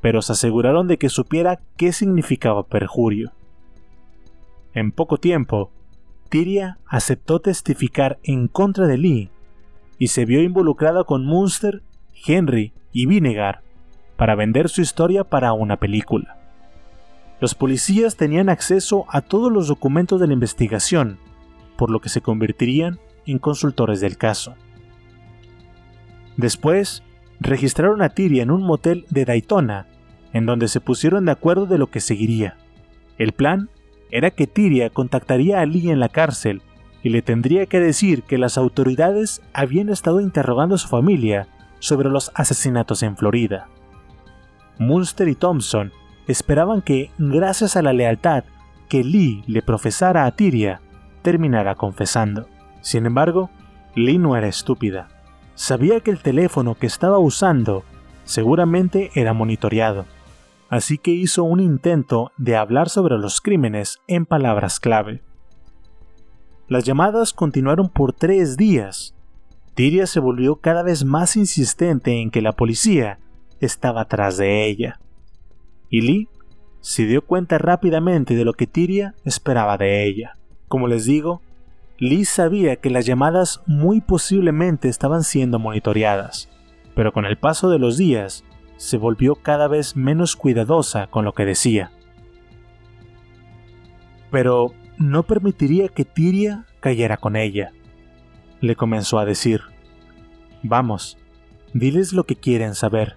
pero se aseguraron de que supiera qué significaba perjurio. En poco tiempo, Tyria aceptó testificar en contra de Lee y se vio involucrada con Munster, Henry y Vinegar para vender su historia para una película. Los policías tenían acceso a todos los documentos de la investigación, por lo que se convertirían en consultores del caso. Después, registraron a Tiria en un motel de Daytona, en donde se pusieron de acuerdo de lo que seguiría. El plan era que Tiria contactaría a Lee en la cárcel y le tendría que decir que las autoridades habían estado interrogando a su familia sobre los asesinatos en Florida. Munster y Thompson esperaban que, gracias a la lealtad que Lee le profesara a Tiria, terminara confesando. Sin embargo, Lee no era estúpida. Sabía que el teléfono que estaba usando seguramente era monitoreado, así que hizo un intento de hablar sobre los crímenes en palabras clave. Las llamadas continuaron por tres días. Tiria se volvió cada vez más insistente en que la policía estaba atrás de ella. Y Lee se dio cuenta rápidamente de lo que Tiria esperaba de ella. Como les digo, Lee sabía que las llamadas muy posiblemente estaban siendo monitoreadas, pero con el paso de los días se volvió cada vez menos cuidadosa con lo que decía. Pero no permitiría que Tiria cayera con ella. Le comenzó a decir, Vamos, diles lo que quieren saber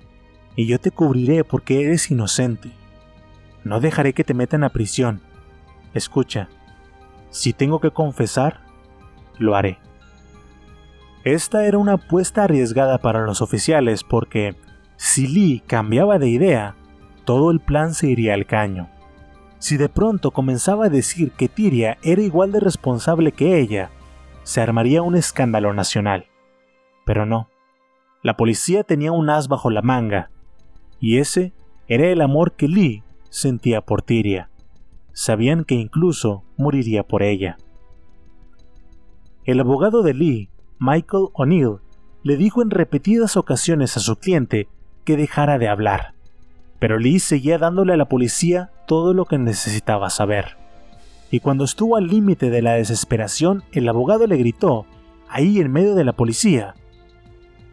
y yo te cubriré porque eres inocente. No dejaré que te metan a prisión. Escucha, si tengo que confesar, lo haré. Esta era una apuesta arriesgada para los oficiales porque, si Lee cambiaba de idea, todo el plan se iría al caño. Si de pronto comenzaba a decir que Tiria era igual de responsable que ella, se armaría un escándalo nacional. Pero no. La policía tenía un as bajo la manga y ese era el amor que Lee sentía por Tiria. Sabían que incluso moriría por ella. El abogado de Lee, Michael O'Neill, le dijo en repetidas ocasiones a su cliente que dejara de hablar, pero Lee seguía dándole a la policía todo lo que necesitaba saber. Y cuando estuvo al límite de la desesperación, el abogado le gritó, ahí en medio de la policía,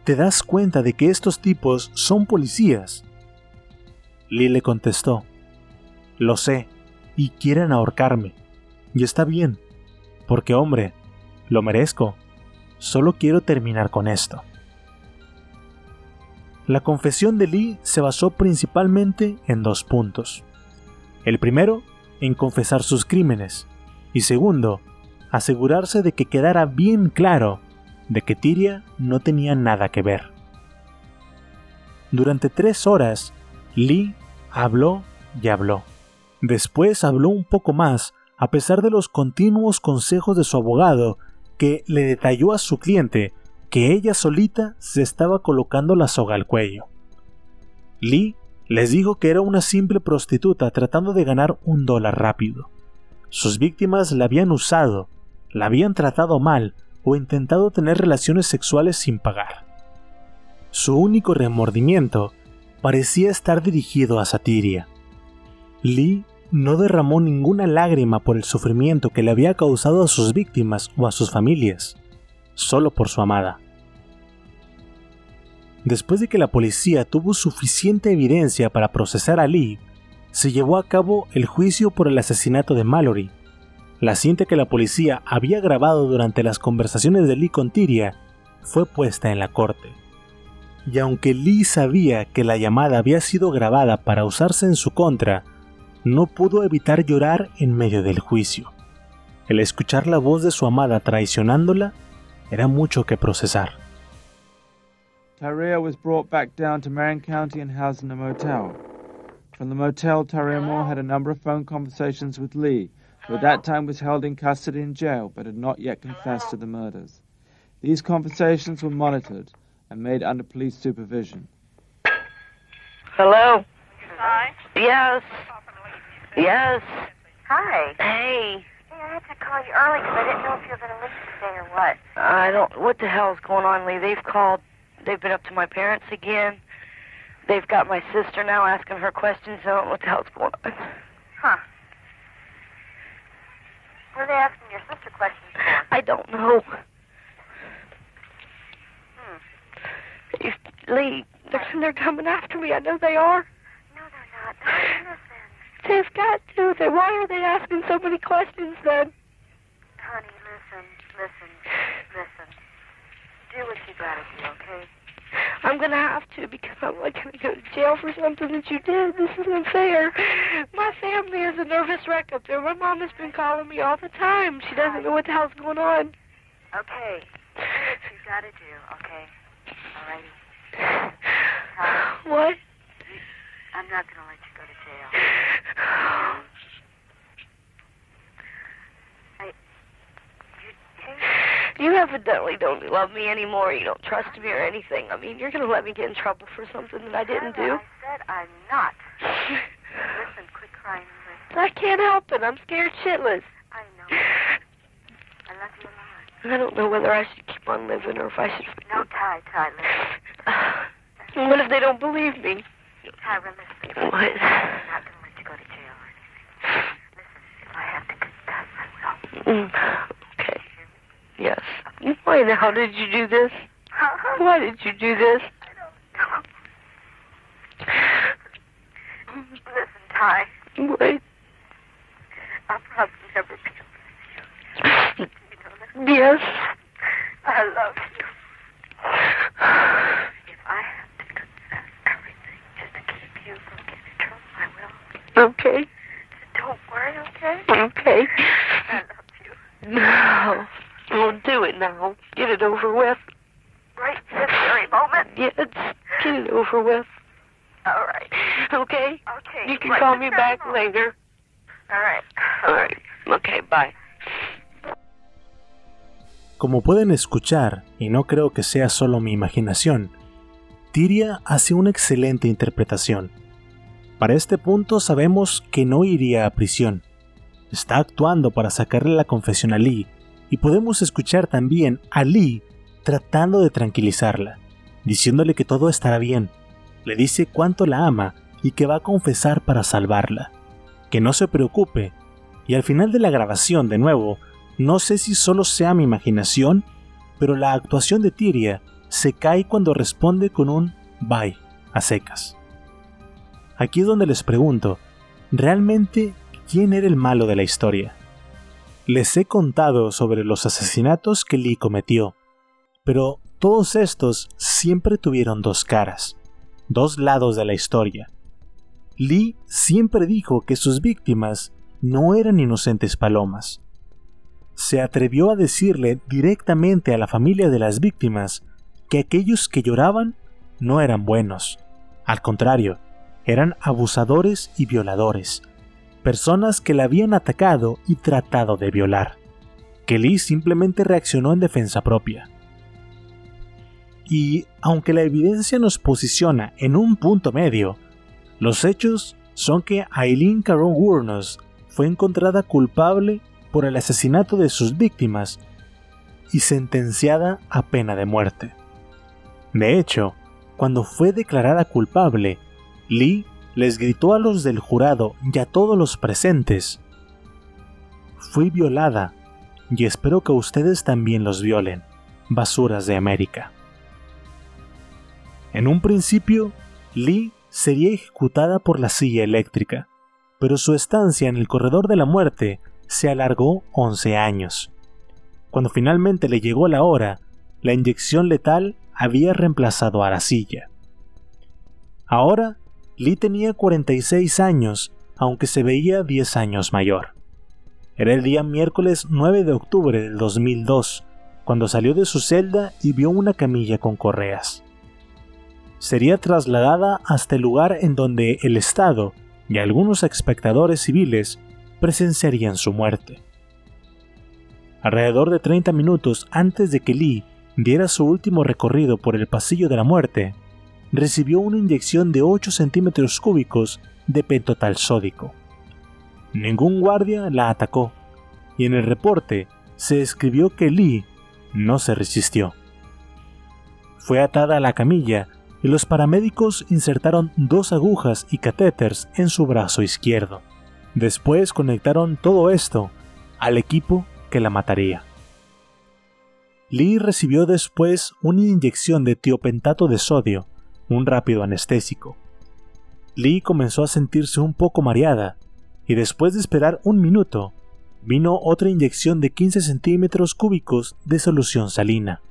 ¿Te das cuenta de que estos tipos son policías Lee le contestó, Lo sé, y quieren ahorcarme. Y está bien, porque hombre, lo merezco. Solo quiero terminar con esto. La confesión de Lee se basó principalmente en dos puntos. El primero, en confesar sus crímenes, y segundo, asegurarse de que quedara bien claro de que Tiria no tenía nada que ver. Durante tres horas, Lee habló y habló. Después habló un poco más, a pesar de los continuos consejos de su abogado, que le detalló a su cliente que ella solita se estaba colocando la soga al cuello. Lee les dijo que era una simple prostituta tratando de ganar un dólar rápido. Sus víctimas la habían usado, la habían tratado mal o intentado tener relaciones sexuales sin pagar. Su único remordimiento parecía estar dirigido a Satiria. Lee no derramó ninguna lágrima por el sufrimiento que le había causado a sus víctimas o a sus familias, solo por su amada. Después de que la policía tuvo suficiente evidencia para procesar a Lee, se llevó a cabo el juicio por el asesinato de Mallory. La cinta que la policía había grabado durante las conversaciones de Lee con Tiria fue puesta en la corte y aunque Lee sabía que la llamada había sido grabada para usarse en su contra, no pudo evitar llorar en medio del juicio. El escuchar la voz de su amada traicionándola era mucho que procesar. Tyrea was brought back down to Marin County and housed in a motel. From the motel, Tyrea Moore had a number of phone conversations with Lee, who at that time was held in custody in jail but had not yet confessed to the murders. These conversations were monitored, and made under police supervision. Hello? Hi. Yes. Yes. Hi. Hey. Hey, I had to call you early because I didn't know if you were going to listen today or what. I don't. What the hell's going on, Lee? They've called. They've been up to my parents again. They've got my sister now asking her questions. I don't know what the hell's going on. Huh. What are they asking your sister questions for? I don't know. Hmm. Lee, They're, they're coming after me. I know they are. No, they're not. They're innocent. They've got to. They, why are they asking so many questions then? Honey, listen, listen, listen. Do what you gotta do, okay? I'm gonna have to because I'm like gonna go to jail for something that you did. This isn't fair. My family is a nervous wreck up there. My mom has been calling me all the time. She doesn't know what the hell's going on. Okay. Do what you gotta do, okay? Alrighty. Ty, What? I'm not gonna let you go to jail. I. You think? You evidently don't love me anymore. You don't trust me or anything. I mean, you're gonna let me get in trouble for something that I didn't do. I said I'm not. Listen, quit crying listen. I can't help it. I'm scared shitless. I know. I love you a lot. I don't know whether I should keep on living or if I should. No, Ty, Ty, listen. What if they don't believe me? Tyra, listen. What? I'm not gonna let you go to jail or anything. Listen, if I have to confess, I will. Mm. Yes. Why how did you do this? Uh-huh. Why did you do this? Listen, Ty, Wait. I'll probably never be able to see you. You know? Yes. I love you. If I have to confess everything just to keep you from getting in trouble, I will. Okay. So don't worry, okay? Okay. I love you. No. Don't do it now. Get it over with. Right this very moment. Yes. Get it over with. All right. Okay? Okay. You can right call me back moment. later. All right. All right. Okay, bye. Como pueden escuchar, y no creo que sea solo mi imaginación, Tyria hace una excelente interpretación. Para este punto sabemos que no iría a prisión. Está actuando para sacarle la confesión a Lee, y podemos escuchar también a Lee tratando de tranquilizarla, diciéndole que todo estará bien. Le dice cuánto la ama y que va a confesar para salvarla. Que no se preocupe, y al final de la grabación de nuevo, no sé si solo sea mi imaginación, pero la actuación de Tyria se cae cuando responde con un bye a secas. Aquí es donde les pregunto, ¿realmente quién era el malo de la historia? Les he contado sobre los asesinatos que Lee cometió, pero todos estos siempre tuvieron dos caras, dos lados de la historia. Lee siempre dijo que sus víctimas no eran inocentes palomas. Se atrevió a decirle directamente a la familia de las víctimas que aquellos que lloraban no eran buenos. Al contrario, eran abusadores y violadores, personas que la habían atacado y tratado de violar. Lee simplemente reaccionó en defensa propia. Y aunque la evidencia nos posiciona en un punto medio, los hechos son que Aileen Caron Wuornos fue encontrada culpable por el asesinato de sus víctimas y sentenciada a pena de muerte. De hecho, cuando fue declarada culpable, Lee les gritó a los del jurado y a todos los presentes, Fui violada y espero que ustedes también los violen, basuras de América. En un principio, Lee sería ejecutada por la silla eléctrica, pero su estancia en el corredor de la muerte se alargó 11 años. Cuando finalmente le llegó la hora, la inyección letal había reemplazado a la silla. Ahora, Lee tenía 46 años, aunque se veía 10 años mayor. Era el día miércoles 9 de octubre del 2002, cuando salió de su celda y vio una camilla con correas. Sería trasladada hasta el lugar en donde el Estado y algunos espectadores civiles presenciarían su muerte. Alrededor de 30 minutos antes de que Lee diera su último recorrido por el pasillo de la muerte, recibió una inyección de 8 centímetros cúbicos de pentotal sódico. Ningún guardia la atacó, y en el reporte se escribió que Lee no se resistió. Fue atada a la camilla y los paramédicos insertaron dos agujas y catéteres en su brazo izquierdo. Después conectaron todo esto al equipo que la mataría. Lee recibió después una inyección de tiopentato de sodio un rápido anestésico. Lee comenzó a sentirse un poco mareada y después de esperar un minuto, vino otra inyección de 15 centímetros cúbicos de solución salina.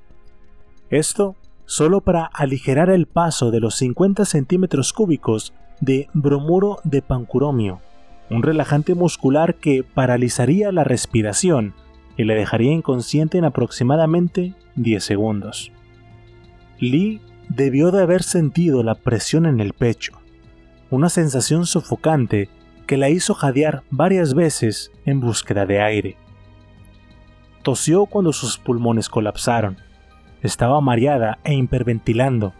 Esto solo para aligerar el paso de los 50 centímetros cúbicos de bromuro de pancuromio, un relajante muscular que paralizaría la respiración y le dejaría inconsciente en aproximadamente 10 segundos. Lee debió de haber sentido la presión en el pecho, una sensación sofocante que la hizo jadear varias veces en búsqueda de aire. Tosió cuando sus pulmones colapsaron. Estaba mareada e hiperventilando.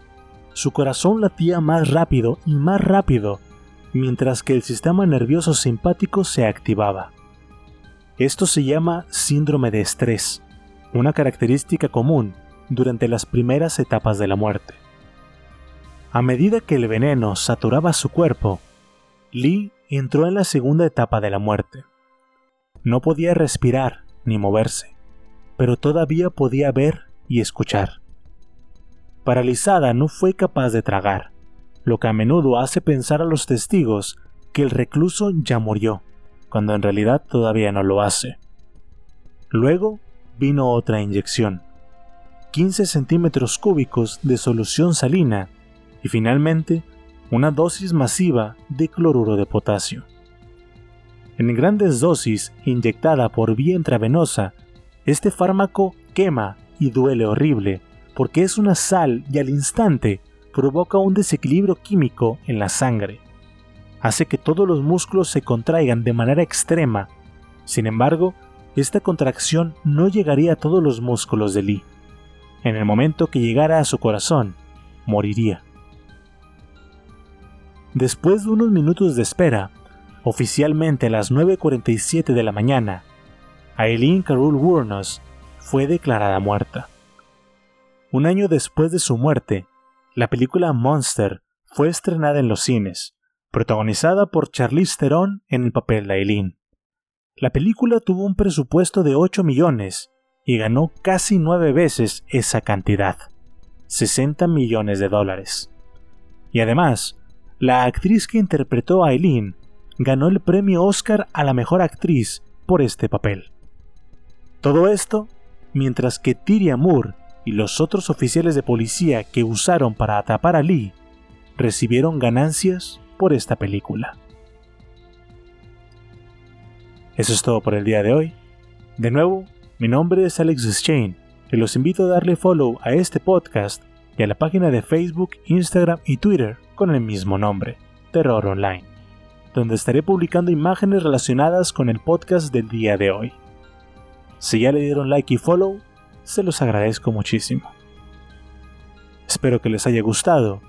Su corazón latía más rápido y más rápido, mientras que el sistema nervioso simpático se activaba. Esto se llama síndrome de estrés, una característica común durante las primeras etapas de la muerte. A medida que el veneno saturaba su cuerpo, Lee entró en la segunda etapa de la muerte. No podía respirar ni moverse, pero todavía podía ver y escuchar. Paralizada no fue capaz de tragar, lo que a menudo hace pensar a los testigos que el recluso ya murió, cuando en realidad todavía no lo hace. Luego vino otra inyección, 15 centímetros cúbicos de solución salina y finalmente una dosis masiva de cloruro de potasio. En grandes dosis inyectada por vía intravenosa, este fármaco quema y duele horrible porque es una sal y al instante provoca un desequilibrio químico en la sangre. Hace que todos los músculos se contraigan de manera extrema. Sin embargo, esta contracción no llegaría a todos los músculos de Lee. En el momento que llegara a su corazón, moriría. Después de unos minutos de espera, oficialmente a las 9.47 de la mañana, Aileen Carol Wuornos fue declarada muerta. Un año después de su muerte, la película Monster fue estrenada en los cines, protagonizada por Charlize Theron en el papel de Aileen. La película tuvo un presupuesto de 8 millones y ganó casi nueve veces esa cantidad, 60 millones de dólares. Y además, la actriz que interpretó a Eileen ganó el premio Oscar a la mejor actriz por este papel. Todo esto mientras que Tyria Moore y los otros oficiales de policía que usaron para atrapar a Lee recibieron ganancias por esta película. Eso es todo por el día de hoy. De nuevo, mi nombre es Alex Shane y los invito a darle follow a este podcast y a la página de Facebook, Instagram y Twitter con el mismo nombre, Terror Online, donde estaré publicando imágenes relacionadas con el podcast del día de hoy. Si ya le dieron like y follow, se los agradezco muchísimo. Espero que les haya gustado,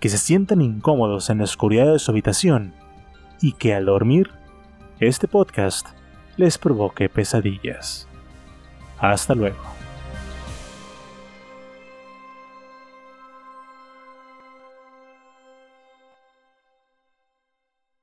que se sientan incómodos en la oscuridad de su habitación y que al dormir, este podcast les provoque pesadillas. Hasta luego.